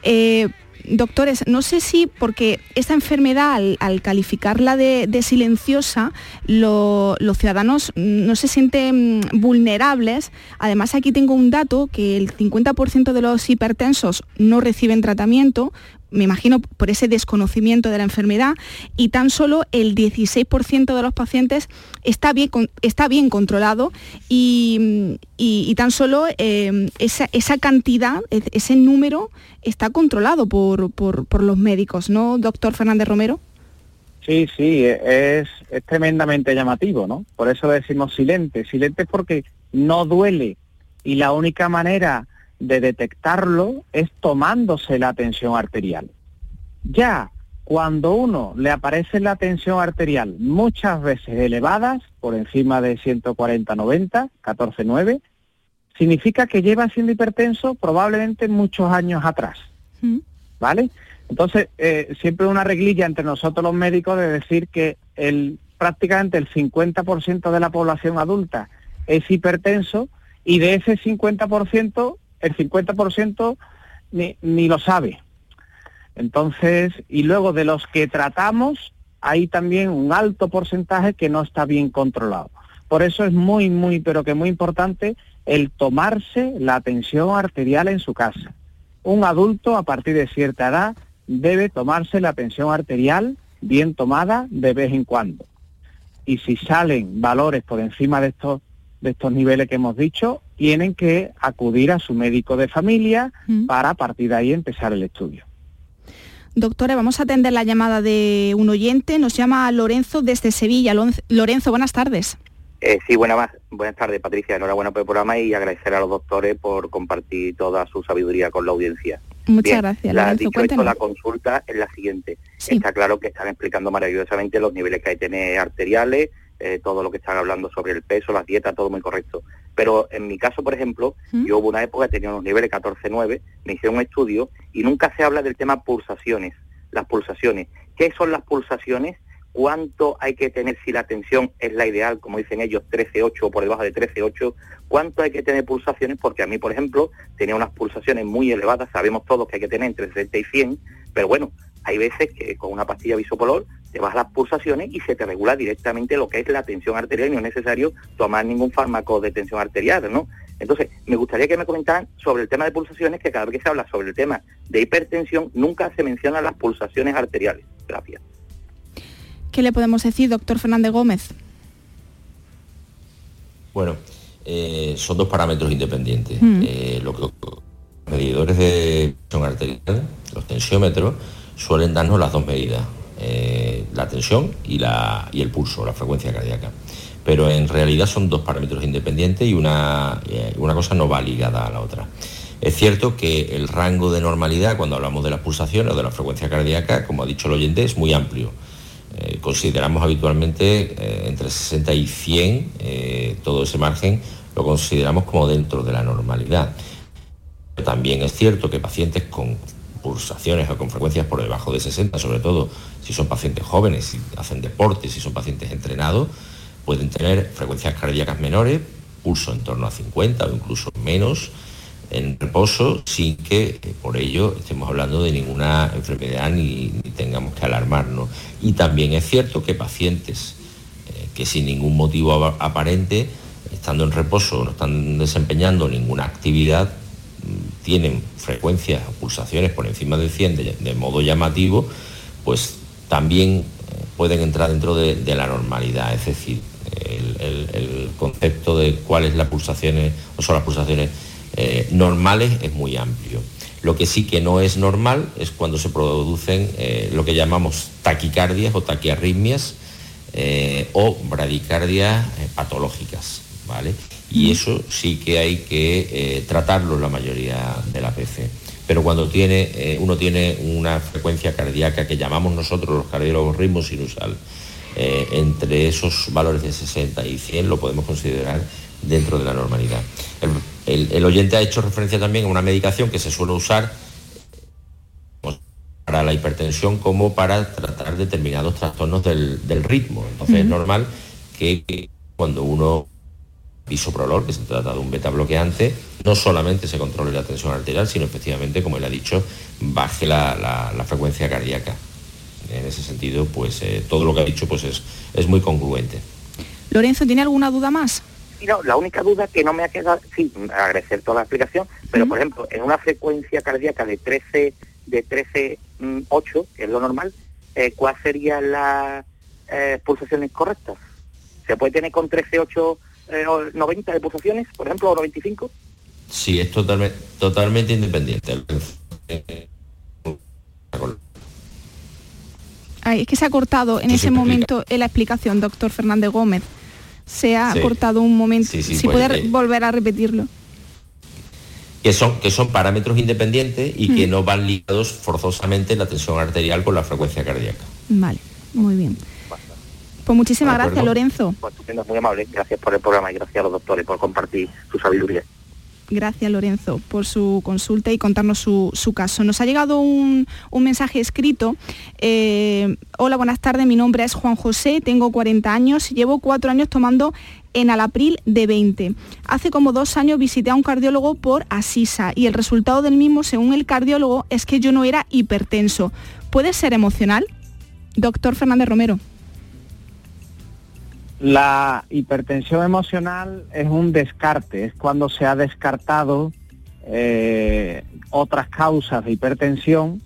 Eh, doctores, no sé si porque esta enfermedad, al, al calificarla de, silenciosa, lo- los ciudadanos mm, no se sienten mm, vulnerables. Además, aquí tengo un dato que el 50% de los hipertensos no reciben tratamiento, me imagino por ese desconocimiento de la enfermedad, y tan solo el 16% de los pacientes está bien, está bien controlado y, y- tan solo eh, esa, esa cantidad, e- ese número está controlado por, por- por los médicos, ¿no, doctor Fernández Romero? Sí, sí, es, es tremendamente llamativo, ¿no? Por eso decimos silente. Silente es porque no duele y la única manera de detectarlo es tomándose la tensión arterial. Ya cuando uno le aparece la tensión arterial muchas veces elevadas, por encima de 140-90, 14-9, significa que lleva siendo hipertenso probablemente muchos años atrás. ¿vale? Entonces, eh, siempre una reglilla entre nosotros los médicos de decir que el, prácticamente el 50% de la población adulta es hipertenso y de ese 50%, el 50% ni, ni lo sabe. Entonces, y luego de los que tratamos, hay también un alto porcentaje que no está bien controlado. Por eso es muy, muy, pero que muy importante el tomarse la tensión arterial en su casa. Un adulto a partir de cierta edad debe tomarse la tensión arterial bien tomada de vez en cuando. Y si salen valores por encima de estos, de estos niveles que hemos dicho, tienen que acudir a su médico de familia para a partir de ahí empezar el estudio. Doctora, vamos a atender la llamada de un oyente, nos llama Lorenzo desde Sevilla. Lorenzo, buenas tardes. Eh, sí, buenas, buenas tardes, Patricia. Enhorabuena por el programa y agradecer a los doctores por compartir toda su sabiduría con la audiencia. Muchas Bien, gracias, la- Lorenzo. dicho esto, Cuéntenos. la consulta es la siguiente. Está claro que están explicando maravillosamente los niveles que hay que tener arteriales, eh, todo lo que están hablando sobre el peso, las dietas, todo muy correcto. Pero en mi caso, por ejemplo, yo hubo una época que tenía unos niveles 14-9, me hicieron un estudio y nunca se habla del tema pulsaciones. las pulsaciones. ¿Qué son las pulsaciones? ¿Cuánto hay que tener si la tensión es la ideal, como dicen ellos, 13,8 o por debajo de 13,8? ¿Cuánto hay que tener pulsaciones? Porque a mí, por ejemplo, tenía unas pulsaciones muy elevadas, sabemos todos que hay que tener entre 60 y 100, pero bueno, hay veces que con una pastilla bisopolar te vas las pulsaciones y se te regula directamente lo que es la tensión arterial y no es necesario tomar ningún fármaco de tensión arterial, ¿no? Entonces, me gustaría que me comentaran sobre el tema de pulsaciones, que cada vez que se habla sobre el tema de hipertensión, nunca se mencionan las pulsaciones arteriales. Gracias. ¿Qué le podemos decir, doctor Fernández Gómez? Bueno, eh, son dos parámetros independientes. Mm. Eh, lo que los medidores de tensión arterial, los tensiómetros, suelen darnos las dos medidas, eh, la tensión y, la, y el pulso, la frecuencia cardíaca. Pero en realidad son dos parámetros independientes y una, eh, una cosa no va ligada a la otra. Es cierto que el rango de normalidad, cuando hablamos de las pulsaciones o de la frecuencia cardíaca, como ha dicho el oyente, es muy amplio. Eh, consideramos habitualmente entre 60 y 100, eh, todo ese margen lo consideramos como dentro de la normalidad. También es cierto que pacientes con pulsaciones o con frecuencias por debajo de 60, sobre todo si son pacientes jóvenes, si hacen deporte, si son pacientes entrenados, pueden tener frecuencias cardíacas menores, pulso en torno a 50 o incluso menos, en reposo sin que eh, por ello estemos hablando de ninguna enfermedad ni, tengamos que alarmarnos. Y también es cierto que pacientes eh, que sin ningún motivo ap- aparente, estando en reposo, no están desempeñando ninguna actividad, tienen frecuencias o pulsaciones por encima de 100 de, modo llamativo, pues también eh, pueden entrar dentro de, la normalidad. Es decir, el, concepto de cuáles las pulsaciones o son las pulsaciones eh, normales es muy amplio. Lo que sí que no es normal es cuando se producen eh, lo que llamamos taquicardias o taquiarritmias o bradicardias patológicas, ¿vale? Y eso sí que hay que eh, tratarlo en la mayoría de la PC. Pero cuando tiene, eh, uno tiene una frecuencia cardíaca que llamamos nosotros los cardiólogos ritmo sinusal, eh, entre esos valores de 60 y 100 lo podemos considerar dentro de la normalidad. El, el- el oyente ha hecho referencia también a una medicación que se suele usar para la hipertensión como para tratar determinados trastornos del, del ritmo. Entonces es normal que, que cuando uno bisoprolol, que se trata de un beta bloqueante, no solamente se controle la tensión arterial, sino efectivamente, como él ha dicho, baje la, la- la frecuencia cardíaca. En ese sentido, pues eh, todo lo que ha dicho pues es, es muy congruente. Lorenzo, ¿tiene alguna duda más? Y no, la única duda que no me ha quedado, sí, agradecer toda la explicación, pero por ejemplo, en una frecuencia cardíaca de 13, de 13, mm, 8, que es lo normal, eh, ¿cuáles serían las eh, pulsaciones correctas? ¿Se puede tener con 13, 8, eh, o 90 de pulsaciones, por ejemplo, o 95? Sí, es totalmente, totalmente independiente. Ay, es que se ha cortado en ese momento en la explicación, doctor Fernández Gómez. Se ha Sí. cortado un momento. Sí, sí, si pues, puede eh, volver a repetirlo. que son, que son parámetros independientes y que Mm. no van ligados forzosamente la tensión arterial con la frecuencia cardíaca. Vale, muy bien. Pues muchísimas gracias. Lorenzo. Pues estupendo, muy amable, gracias por el programa y gracias a los doctores por compartir su sabiduría. Gracias, Lorenzo, por su consulta y contarnos su, su caso. Nos ha llegado un, un mensaje escrito. Eh, Hola, buenas tardes. Mi nombre es Juan José, tengo 40 años y llevo cuatro años tomando enalapril de 20. Hace como dos años visité a un cardiólogo por Asisa y el resultado del mismo, según el cardiólogo, es que yo no era hipertenso. ¿Puede ser emocional? Doctor Fernández Romero. La hipertensión emocional es un descarte, es cuando se ha descartado eh, otras causas de hipertensión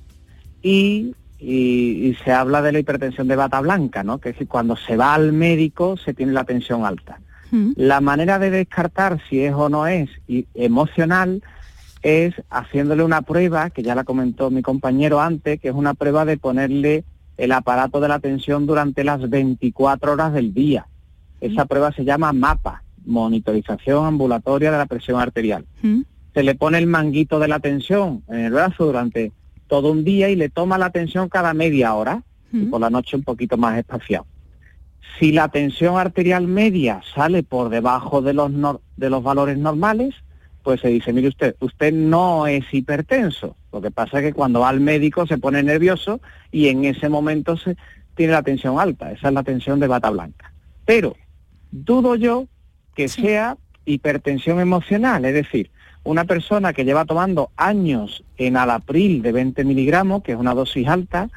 y, y- y se habla de la hipertensión de bata blanca, ¿no? que es que cuando se va al médico se tiene la tensión alta. La manera de descartar si es o no es y- emocional es haciéndole una prueba, que ya la comentó mi compañero antes, que es una prueba de ponerle el aparato de la tensión durante las 24 horas del día. Esa prueba se llama MAPA, monitorización ambulatoria de la presión arterial. Se le pone el manguito de la tensión en el brazo durante todo un día y le toma la tensión cada media hora y por la noche un poquito más espaciado. Si la tensión arterial media sale por debajo de los, nor- de los valores normales, pues se dice, mire usted, usted no es hipertenso. Lo que pasa es que cuando va al médico se pone nervioso y en ese momento se tiene la tensión alta. Esa es la tensión de bata blanca. Pero dudo yo que sea hipertensión emocional, es decir, una persona que lleva tomando años en alapril de 20 miligramos, que es una dosis alta,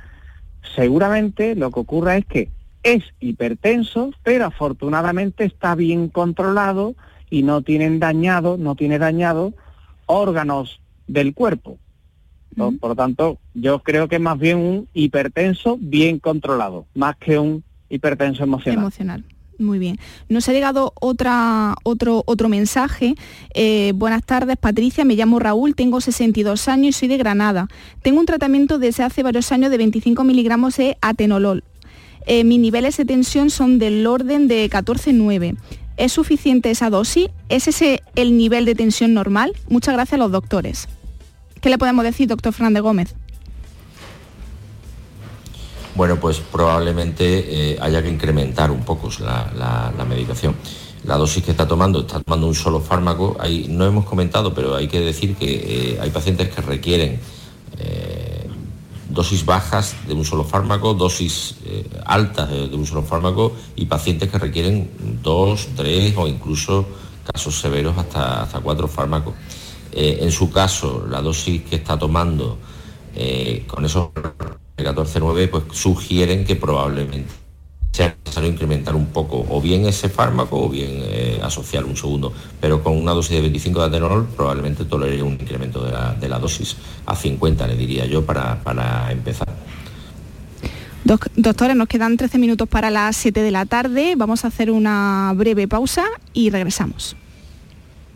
seguramente lo que ocurra es que es hipertenso, pero afortunadamente está bien controlado y no tienen dañado, no tiene dañado órganos del cuerpo. Por, por lo tanto, yo creo que es más bien un hipertenso bien controlado, más que un hipertenso emocional. Emocional. Muy bien. Nos ha llegado otro, otro mensaje. Eh, buenas tardes, Patricia. Me llamo Raúl, tengo 62 años y soy de Granada. Tengo un tratamiento desde hace varios años de 25 miligramos de atenolol. Eh, mis niveles de tensión son del orden de 14,9. ¿Es suficiente esa dosis? ¿Es ese el nivel de tensión normal? Muchas gracias a los doctores. ¿Qué le podemos decir, doctor Fernández Gómez? Bueno, pues probablemente eh, haya que incrementar un poco la, medicación. La dosis que está tomando, está tomando un solo fármaco. Ahí no hemos comentado, pero hay que decir que eh, hay pacientes que requieren eh, dosis bajas de un solo fármaco, dosis altas de, de un solo fármaco y pacientes que requieren dos, tres o incluso casos severos hasta, hasta cuatro fármacos. En su caso, la dosis que está tomando con esos 14-9 pues sugieren que probablemente sea necesario incrementar un poco o bien ese fármaco o bien eh, asociar un segundo, pero con una dosis de 25 de atenolol probablemente tolere un incremento de la, de la dosis a 50, le diría yo, para, para empezar. Doc- doctores, nos quedan 13 minutos para las 7 de la tarde. Vamos a hacer una breve pausa y regresamos.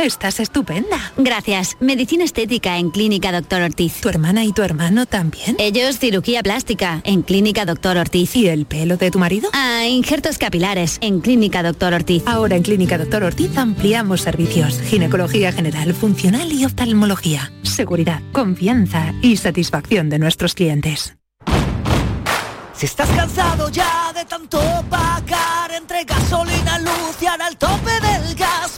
Estás estupenda. Gracias. Medicina estética en Clínica Doctor Ortiz. ¿Tu hermana y tu hermano también? Ellos cirugía plástica en Clínica Doctor Ortiz. ¿Y el pelo de tu marido? Ah, injertos capilares en Clínica Doctor Ortiz. Ahora en Clínica Doctor Ortiz ampliamos servicios. Ginecología general, funcional y oftalmología. Seguridad, confianza y satisfacción de nuestros clientes. Si estás cansado ya de tanto pagar entre gasolina, luz y el tope gas,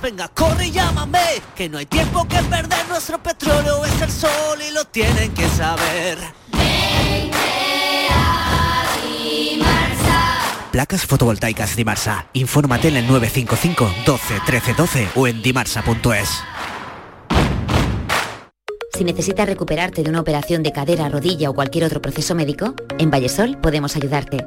venga, corre y llámame, que no hay tiempo que perder, nuestro petróleo es el sol y lo tienen que saber. Placas fotovoltaicas Dimarsa. Infórmate en el 955 12 13 12 o en dimarsa.es. Si necesitas recuperarte de una operación de cadera, rodilla o cualquier otro proceso médico, en Vallesol podemos ayudarte.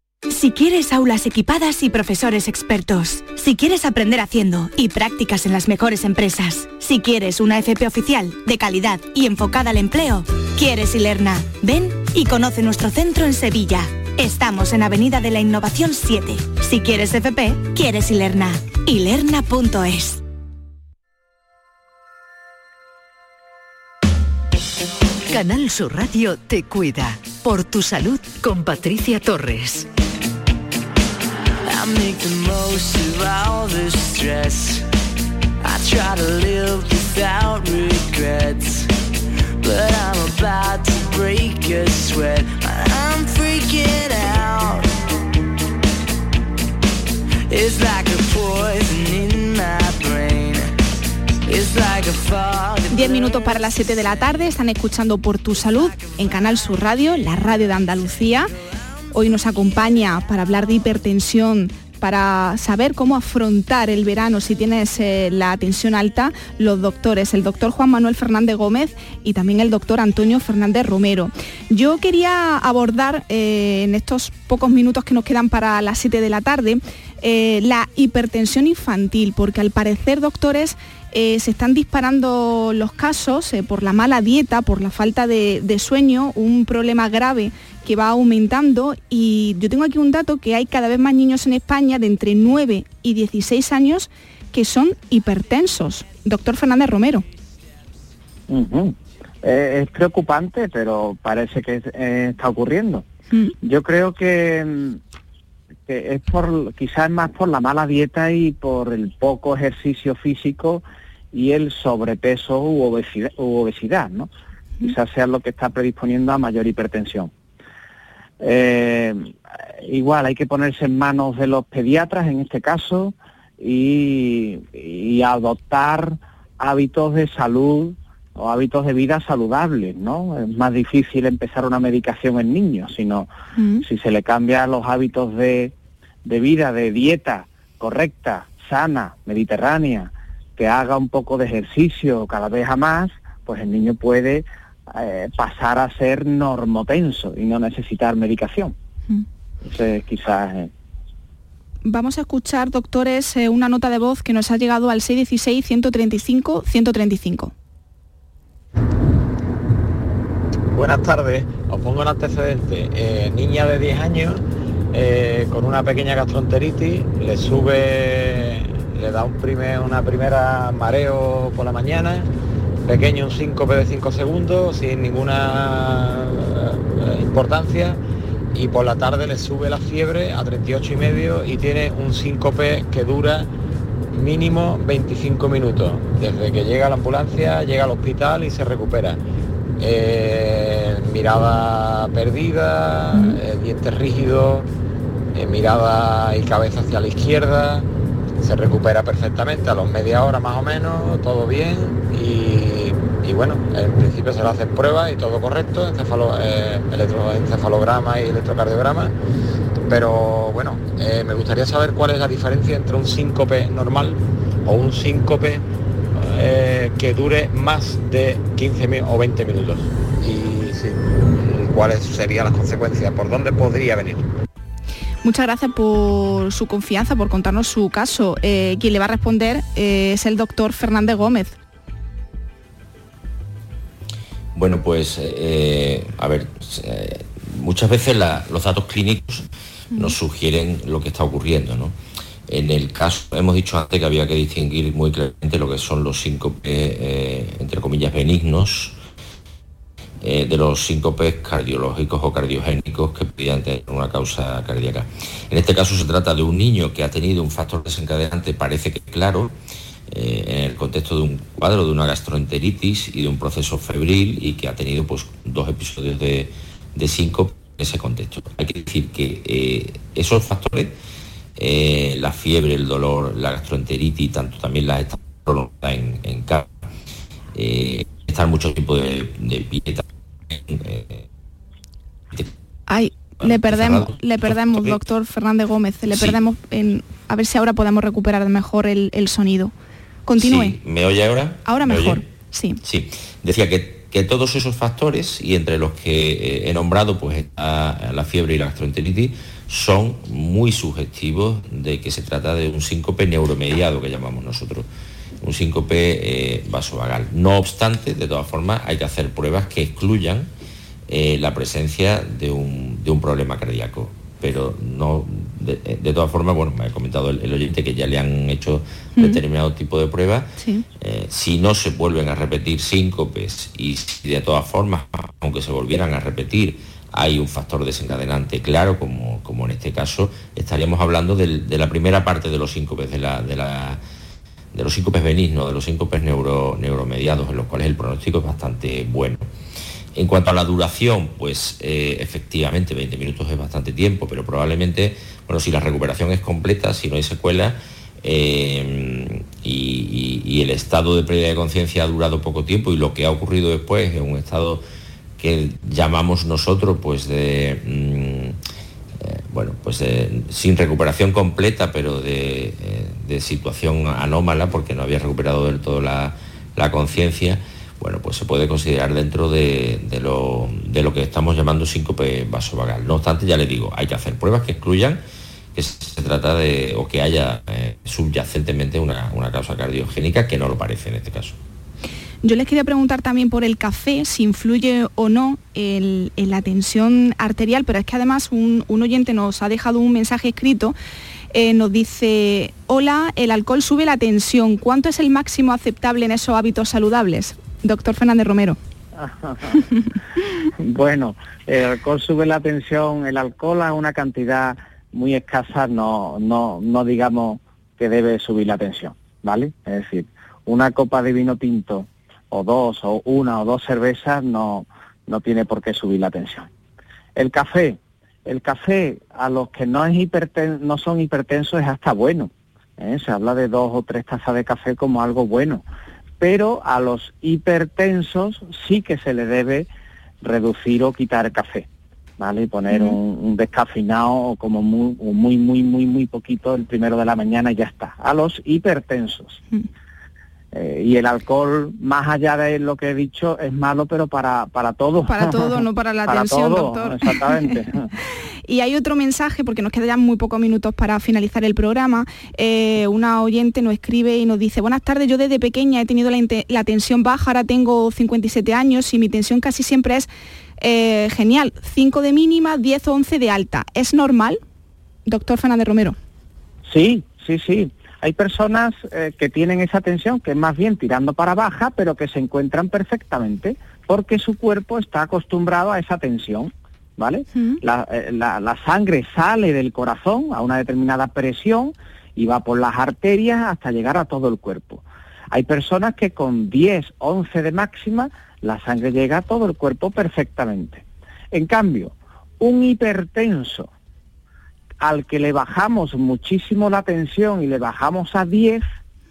Si quieres aulas equipadas y profesores expertos, si quieres aprender haciendo y prácticas en las mejores empresas, si quieres una FP oficial, de calidad y enfocada al empleo, quieres Ilerna. Ven y conoce nuestro centro en Sevilla. Estamos en Avenida de la Innovación 7. Si quieres FP, quieres Ilerna. Ilerna.es. Canal Sur Radio te cuida. Por tu salud con Patricia Torres. I make the most of all the stress. I try to live without regrets. But I'm about to break a sweat. I'm freaking out. It's like a poison in my brain. It's like a fog. 10 minutos para las 7 de la tarde, están escuchando Por tu Salud en Canal Sur Radio, la radio de Andalucía. Hoy nos acompaña para hablar de hipertensión para saber cómo afrontar el verano si tienes eh, la tensión alta, los doctores, el doctor Juan Manuel Fernández Gómez y también el doctor Antonio Fernández Romero. Yo quería abordar eh, en estos pocos minutos que nos quedan para las 7 de la tarde eh, la hipertensión infantil, porque al parecer, doctores, se están disparando los casos por la mala dieta, por la falta de, sueño, un problema grave que va aumentando y yo tengo aquí un dato que hay cada vez más niños en España de entre 9 y 16 años que son hipertensos. Doctor Fernández Romero. Eh, es preocupante, pero parece que eh, está ocurriendo. Mm. Yo creo que, que, es por, quizás más por la mala dieta y por el poco ejercicio físico y el sobrepeso u obesidad, u obesidad ¿no? Quizás sea lo que está predisponiendo a mayor hipertensión. Eh, igual hay que ponerse en manos de los pediatras en este caso y, adoptar hábitos de salud o hábitos de vida saludables, ¿no? Es más difícil empezar una medicación en niños, sino si se le cambian los hábitos de, de vida, de dieta correcta, sana, mediterránea, que haga un poco de ejercicio cada vez a más, pues el niño puede eh, pasar a ser normotenso y no necesitar medicación. Mm. Entonces, quizás... Eh, Vamos a escuchar, doctores, eh, una nota de voz que nos ha llegado al 616-135-135. Buenas tardes, os pongo el antecedente. niña de 10 años con una pequeña gastroenteritis, le sube, le da un primer, una primera mareo por la mañana, pequeño, un síncope de 5 segundos, sin ninguna eh, importancia, y por la tarde le sube la fiebre a 38 y medio y tiene un síncope que dura mínimo 25 minutos, desde que llega a la ambulancia, llega al hospital y se recupera. Eh, mirada perdida, eh, dientes rígidos, mirada y cabeza hacia la izquierda, se recupera perfectamente a los media hora más o menos, todo bien y, bueno, en principio se le hacen pruebas y todo correcto, encefalo, eh, encefalograma y electrocardiograma, pero bueno, eh, me gustaría saber cuál es la diferencia entre un síncope normal o un síncope eh, que dure más de 15 o 20 minutos y cuáles serían las consecuencias, por dónde podría venir. Muchas gracias por su confianza, por contarnos su caso. Eh, quien le va a responder eh, es el doctor Fernández Gómez. Bueno, pues, eh, a ver, muchas veces los datos clínicos nos sugieren lo que está ocurriendo, ¿no? En el caso, hemos dicho antes que había que distinguir muy claramente lo que son los síncopes, entre comillas, benignos, eh, de los síncopes cardiológicos o cardiogénicos que podían tener una causa cardíaca. En este caso se trata de un niño que ha tenido un factor desencadenante, parece que claro, eh, en el contexto de un cuadro de una gastroenteritis y de un proceso febril y que ha tenido pues, dos episodios de, de síncope en ese contexto. Hay que decir que eh, esos factores, la fiebre, el dolor, la gastroenteritis, tanto también la en, en casa, estar mucho tiempo de, de Ay, le perdemos, le perdemos, doctor Fernández Gómez, le perdemos en, a ver si ahora podemos recuperar mejor el, sonido. Continúe. ¿Me oye ahora? Ahora mejor, sí. Sí, decía que, todos esos factores, y entre los que eh, he nombrado, pues la fiebre y la gastroenteritis, son muy sugestivos de que se trata de un síncope neuromediado que llamamos nosotros un síncope eh, vasovagal. No obstante, de todas formas, hay que hacer pruebas que excluyan eh, la presencia de un, problema cardíaco. Pero no, de, todas formas, bueno, me ha comentado el, oyente que ya le han hecho determinado tipo de pruebas. Eh, si no se vuelven a repetir síncopes y si de todas formas, aunque se volvieran a repetir, hay un factor desencadenante claro, como, como en este caso, estaríamos hablando de la primera parte de los síncopes de la, de la de los síncopes benignos, de los síncopes neuro, neuromediados, en los cuales el pronóstico es bastante bueno. En cuanto a la duración, pues eh, efectivamente 20 minutos es bastante tiempo, pero probablemente, bueno, si la recuperación es completa, si no hay secuela eh, y, el estado de pérdida de conciencia ha durado poco tiempo y lo que ha ocurrido después es un estado que llamamos nosotros pues de mm, bueno, pues eh, sin recuperación completa, pero de, de, situación anómala, porque no había recuperado del todo la, conciencia, bueno, pues se puede considerar dentro de, de, lo, de, lo, que estamos llamando síncope vasovagal. No obstante, ya le digo, hay que hacer pruebas que excluyan que se trata de, o que haya eh, subyacentemente una, una causa cardiogénica, que no lo parece en este caso. Yo les quería preguntar también por el café, si influye o no en la tensión arterial, pero es que además un, oyente nos ha dejado un mensaje escrito, eh, nos dice, hola, el alcohol sube la tensión, ¿cuánto es el máximo aceptable en esos hábitos saludables? Doctor Fernández Romero. bueno, el alcohol sube la tensión, el alcohol a una cantidad muy escasa no, no, no digamos que debe subir la tensión, ¿vale? Es decir, una copa de vino tinto o dos, o una o dos cervezas, no, no tiene por qué subir la tensión. El café, el café a los que no, es hiperten no son hipertensos es hasta bueno. ¿eh? Se habla de dos o tres tazas de café como algo bueno. Pero a los hipertensos sí que se le debe reducir o quitar el café. ¿Vale? Y poner un, un, descafeinado como muy, muy, muy, muy, muy poquito el primero de la mañana y ya está. A los hipertensos. Eh, y el alcohol, más allá de lo que he dicho, es malo, pero para, para todo. Para todo, no para la para todo, doctor. Exactamente. y hay otro mensaje, porque nos quedan muy pocos minutos para finalizar el programa. Eh, una oyente nos escribe y nos dice, buenas tardes, yo desde pequeña he tenido la, la tensión baja, ahora tengo 57 años y mi tensión casi siempre es eh, genial, 5 de mínima, 10 o 11 de alta. ¿Es normal, doctor Fernández Romero? Sí, sí, sí. Hay personas eh, que tienen esa tensión, que es más bien tirando para baja, pero que se encuentran perfectamente, porque su cuerpo está acostumbrado a esa tensión, ¿vale? La, eh, la, la, sangre sale del corazón a una determinada presión y va por las arterias hasta llegar a todo el cuerpo. Hay personas que con 10, 11 de máxima, la sangre llega a todo el cuerpo perfectamente. En cambio, un hipertenso al que le bajamos muchísimo la tensión y le bajamos a 10,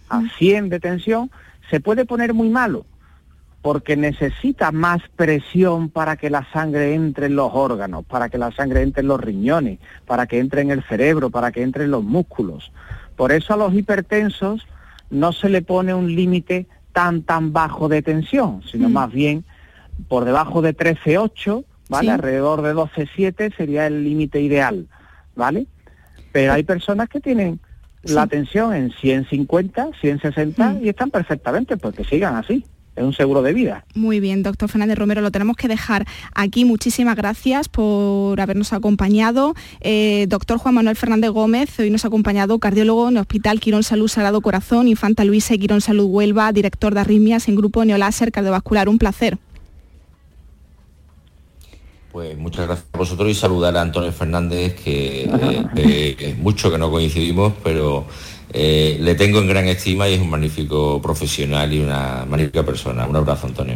a 100 de tensión, se puede poner muy malo, porque necesita más presión para que la sangre entre en los órganos, para que la sangre entre en los riñones, para que entre en el cerebro, para que entre en los músculos. Por eso a los hipertensos no se le pone un límite tan tan bajo de tensión, sino mm. más bien por debajo de 13,8, ¿vale? Sí. Alrededor de 12,7 sería el límite ideal. ¿Vale? Pero hay personas que tienen sí. la tensión en 150, 160 mm. y están perfectamente, pues que sigan así. Es un seguro de vida. Muy bien, doctor Fernández Romero, lo tenemos que dejar aquí. Muchísimas gracias por habernos acompañado. Eh, doctor Juan Manuel Fernández Gómez, hoy nos ha acompañado cardiólogo en el Hospital Quirón Salud Sagrado Corazón, Infanta Luisa y Quirón Salud Huelva, director de arritmias en Grupo Neoláser Cardiovascular. Un placer. Pues muchas gracias a vosotros y saludar a Antonio Fernández, que eh, eh, mucho que no coincidimos, pero eh, le tengo en gran estima y es un magnífico profesional y una magnífica persona. Un abrazo, Antonio.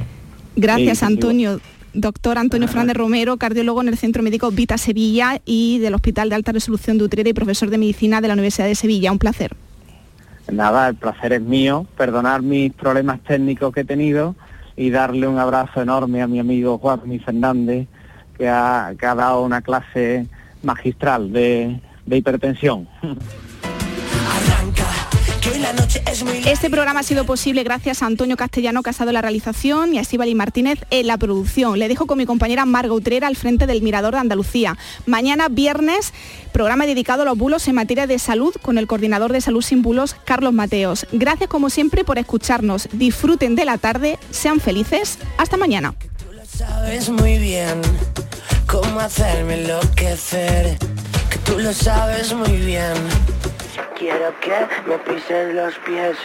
Gracias, Antonio. Doctor Antonio Fernández Romero, cardiólogo en el Centro Médico Vita Sevilla y del Hospital de Alta Resolución de Utrera y profesor de Medicina de la Universidad de Sevilla. Un placer. Nada, el placer es mío. Perdonar mis problemas técnicos que he tenido y darle un abrazo enorme a mi amigo Juan Fernández, que ha, que ha dado una clase magistral de, de hipertensión. Este programa ha sido posible gracias a Antonio Castellano Casado en la realización y a Estíbal Martínez en la producción. Le dejo con mi compañera Marga Utrera al frente del Mirador de Andalucía. Mañana viernes, programa dedicado a los bulos en materia de salud con el coordinador de salud sin bulos, Carlos Mateos. Gracias como siempre por escucharnos. Disfruten de la tarde, sean felices. Hasta mañana. Sabes muy bien cómo hacerme enloquecer, que tú lo sabes muy bien. Quiero que me pisen los pies.